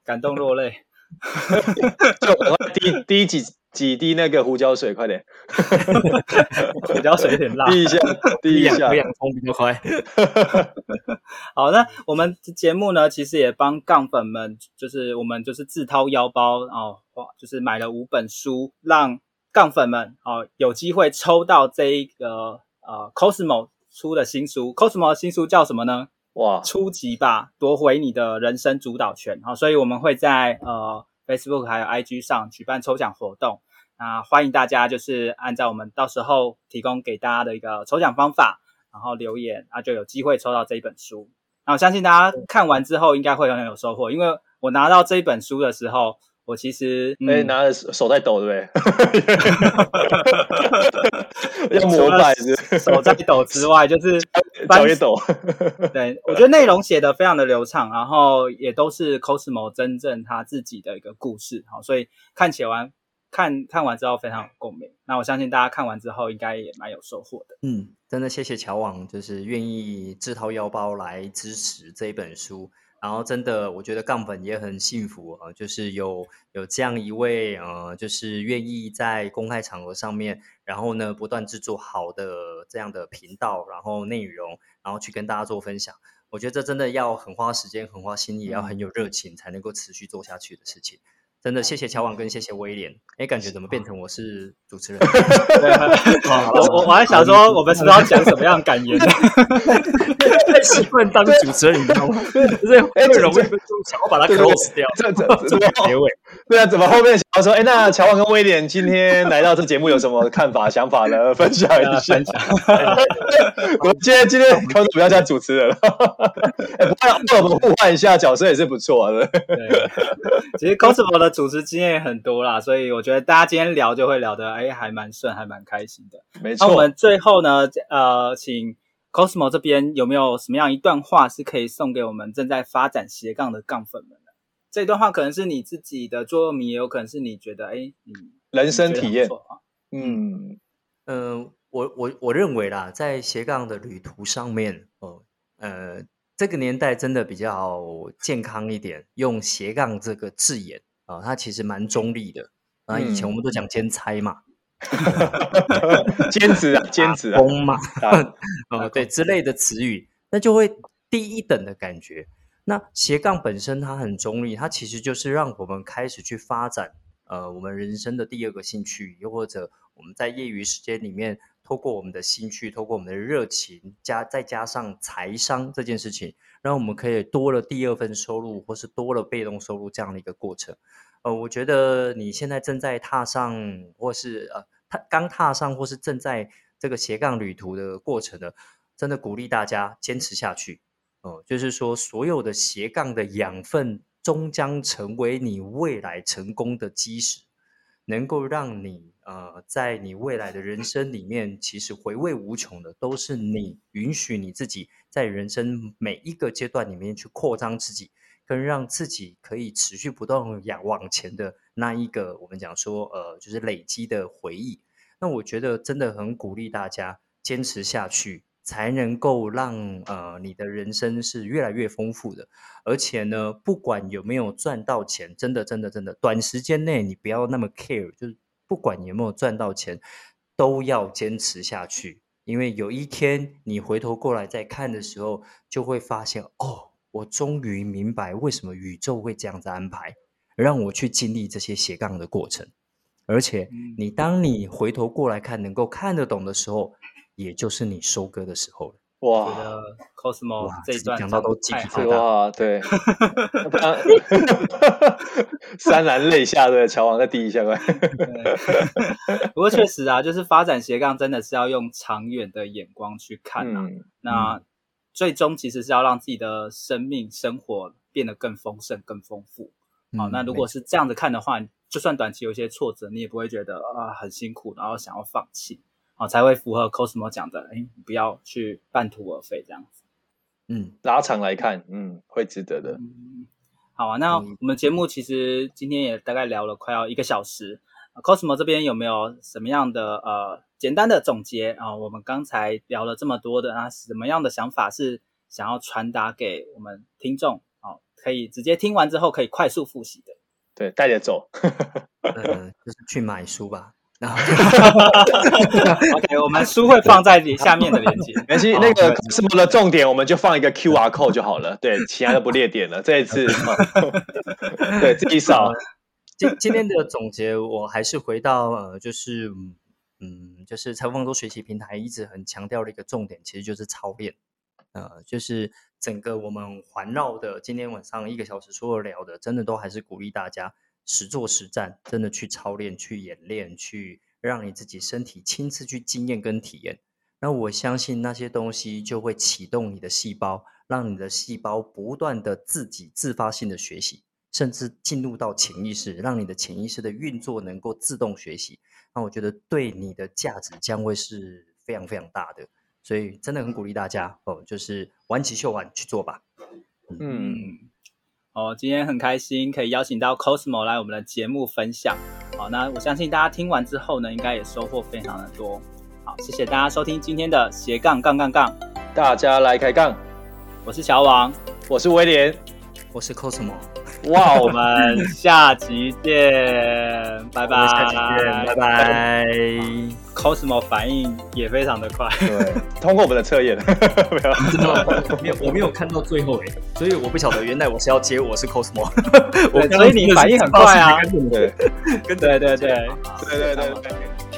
感动落泪。就第一第一集。几滴那个胡椒水，快点！胡椒水有点辣。滴一下，滴一下，养葱比较快。好，那我们节目呢，其实也帮杠粉们，就是我们就是自掏腰包哦，就是买了五本书，让杠粉们哦有机会抽到这一个呃 Cosmo 出的新书。Cosmo 的新书叫什么呢？哇，初级吧，夺回你的人生主导权。好，所以我们会在呃。Facebook 还有 IG 上举办抽奖活动，那欢迎大家就是按照我们到时候提供给大家的一个抽奖方法，然后留言啊，就有机会抽到这一本书。那我相信大家看完之后应该会很有收获，因为我拿到这一本书的时候。我其实哎，拿着手在抖，对不对？要膜拜是手在抖之外，就是 脚也抖。对，我觉得内容写得非常的流畅，然后也都是 Cosmo 真正他自己的一个故事，好，所以看起来完看看完之后非常有共鸣。那我相信大家看完之后应该也蛮有收获的。嗯，真的谢谢乔网，就是愿意自掏腰包来支持这一本书。然后真的，我觉得杠粉也很幸福啊，就是有有这样一位呃，就是愿意在公开场合上面，然后呢不断制作好的这样的频道，然后内容，然后去跟大家做分享。我觉得这真的要很花时间、很花心力，也要很有热情，才能够持续做下去的事情。真的谢谢乔网跟谢谢威廉，哎，感觉怎么变成我是主持人？我我我还想说，我们是不是要讲什么样感言？太习惯当主持人，你知道吗？就是会容易想要把它 close 掉。这这怎么结尾？对啊，怎么后面想要说？哎，那乔网跟威廉今天来到这节目有什么看法、想法呢？分享一下。我今天今天可不要叫主持人了。哎，不过我们互换一下角色也是不错的。对，其实 Cosmo 的。主持经验也很多啦，所以我觉得大家今天聊就会聊得哎，还蛮顺，还蛮开心的。没错。那我们最后呢，呃，请 Cosmo 这边有没有什么样一段话是可以送给我们正在发展斜杠的杠粉们的？这段话可能是你自己的座右铭，也有可能是你觉得哎，你人生体验。嗯嗯、呃，我我我认为啦，在斜杠的旅途上面，哦，呃，这个年代真的比较健康一点，用斜杠这个字眼。啊、哦，它其实蛮中立的。啊，以前我们都讲兼差嘛，兼职啊，兼职啊，工嘛，啊，对之类的词语，那就会低一等的感觉。那斜杠本身它很中立，它其实就是让我们开始去发展呃我们人生的第二个兴趣，又或者我们在业余时间里面。透过我们的兴趣，透过我们的热情，加再加上财商这件事情，让我们可以多了第二份收入，或是多了被动收入这样的一个过程。呃，我觉得你现在正在踏上，或是呃，踏刚踏上，或是正在这个斜杠旅途的过程呢，真的鼓励大家坚持下去。哦、呃，就是说，所有的斜杠的养分，终将成为你未来成功的基石，能够让你呃，在你未来的人生里面，其实回味无穷的，都是你允许你自己在人生每一个阶段里面去扩张自己。跟让自己可以持续不断往往前的那一个，我们讲说，呃，就是累积的回忆。那我觉得真的很鼓励大家坚持下去，才能够让呃你的人生是越来越丰富的。而且呢，不管有没有赚到钱，真的真的真的，短时间内你不要那么 care，就是不管有没有赚到钱，都要坚持下去。因为有一天你回头过来再看的时候，就会发现哦。我终于明白为什么宇宙会这样子安排，让我去经历这些斜杠的过程。而且，你当你回头过来看，能够看得懂的时候，也就是你收割的时候了。哇，觉得 Cosmo 这一段讲到都鸡皮疙瘩。哇，对，潸然泪下的乔王在第一下。不过确实啊，就是发展斜杠真的是要用长远的眼光去看啊。嗯、那。嗯最终其实是要让自己的生命生活变得更丰盛、更丰富。好、嗯，那如果是这样子看的话，就算短期有一些挫折，你也不会觉得啊很辛苦，然后想要放弃，好，才会符合 Cosmo 讲的，哎，不要去半途而废这样子。嗯，拉长来看，嗯，会值得的。嗯、好啊，那我们节目其实今天也大概聊了快要一个小时。Cosmo 这边有没有什么样的呃简单的总结啊？我们刚才聊了这么多的，啊什么样的想法是想要传达给我们听众啊？可以直接听完之后可以快速复习的。对，带着走。呃，就是去买书吧。然后 OK，我们书会放在你下面的链接。没关系，那个 Cosmo 的重点我们就放一个 QR code 就好了。对，其他的不列点了。这一次，对，自己扫。今今天的总结，我还是回到呃，就是嗯，就是财富方舟学习平台一直很强调的一个重点，其实就是操练。呃，就是整个我们环绕的今天晚上一个小时所有聊的，真的都还是鼓励大家实做实战，真的去操练、去演练、去让你自己身体亲自去经验跟体验。那我相信那些东西就会启动你的细胞，让你的细胞不断的自己自发性的学习。甚至进入到潜意识，让你的潜意识的运作能够自动学习，那我觉得对你的价值将会是非常非常大的，所以真的很鼓励大家哦，就是玩起秀玩去做吧。嗯，哦，今天很开心可以邀请到 Cosmo 来我们的节目分享，好，那我相信大家听完之后呢，应该也收获非常的多。好，谢谢大家收听今天的斜杠杠杠杠，大家来开杠，我是小王，我是威廉，我是 Cosmo。哇，我们下集见，拜拜，下集见，拜拜。Cosmo 反应也非常的快，对，通过我们的测验，没有，没有，我没有看到最后哎，所以我不晓得原来我是要接 我是 Cosmo，所以你反应很快啊，对，对对对对对对。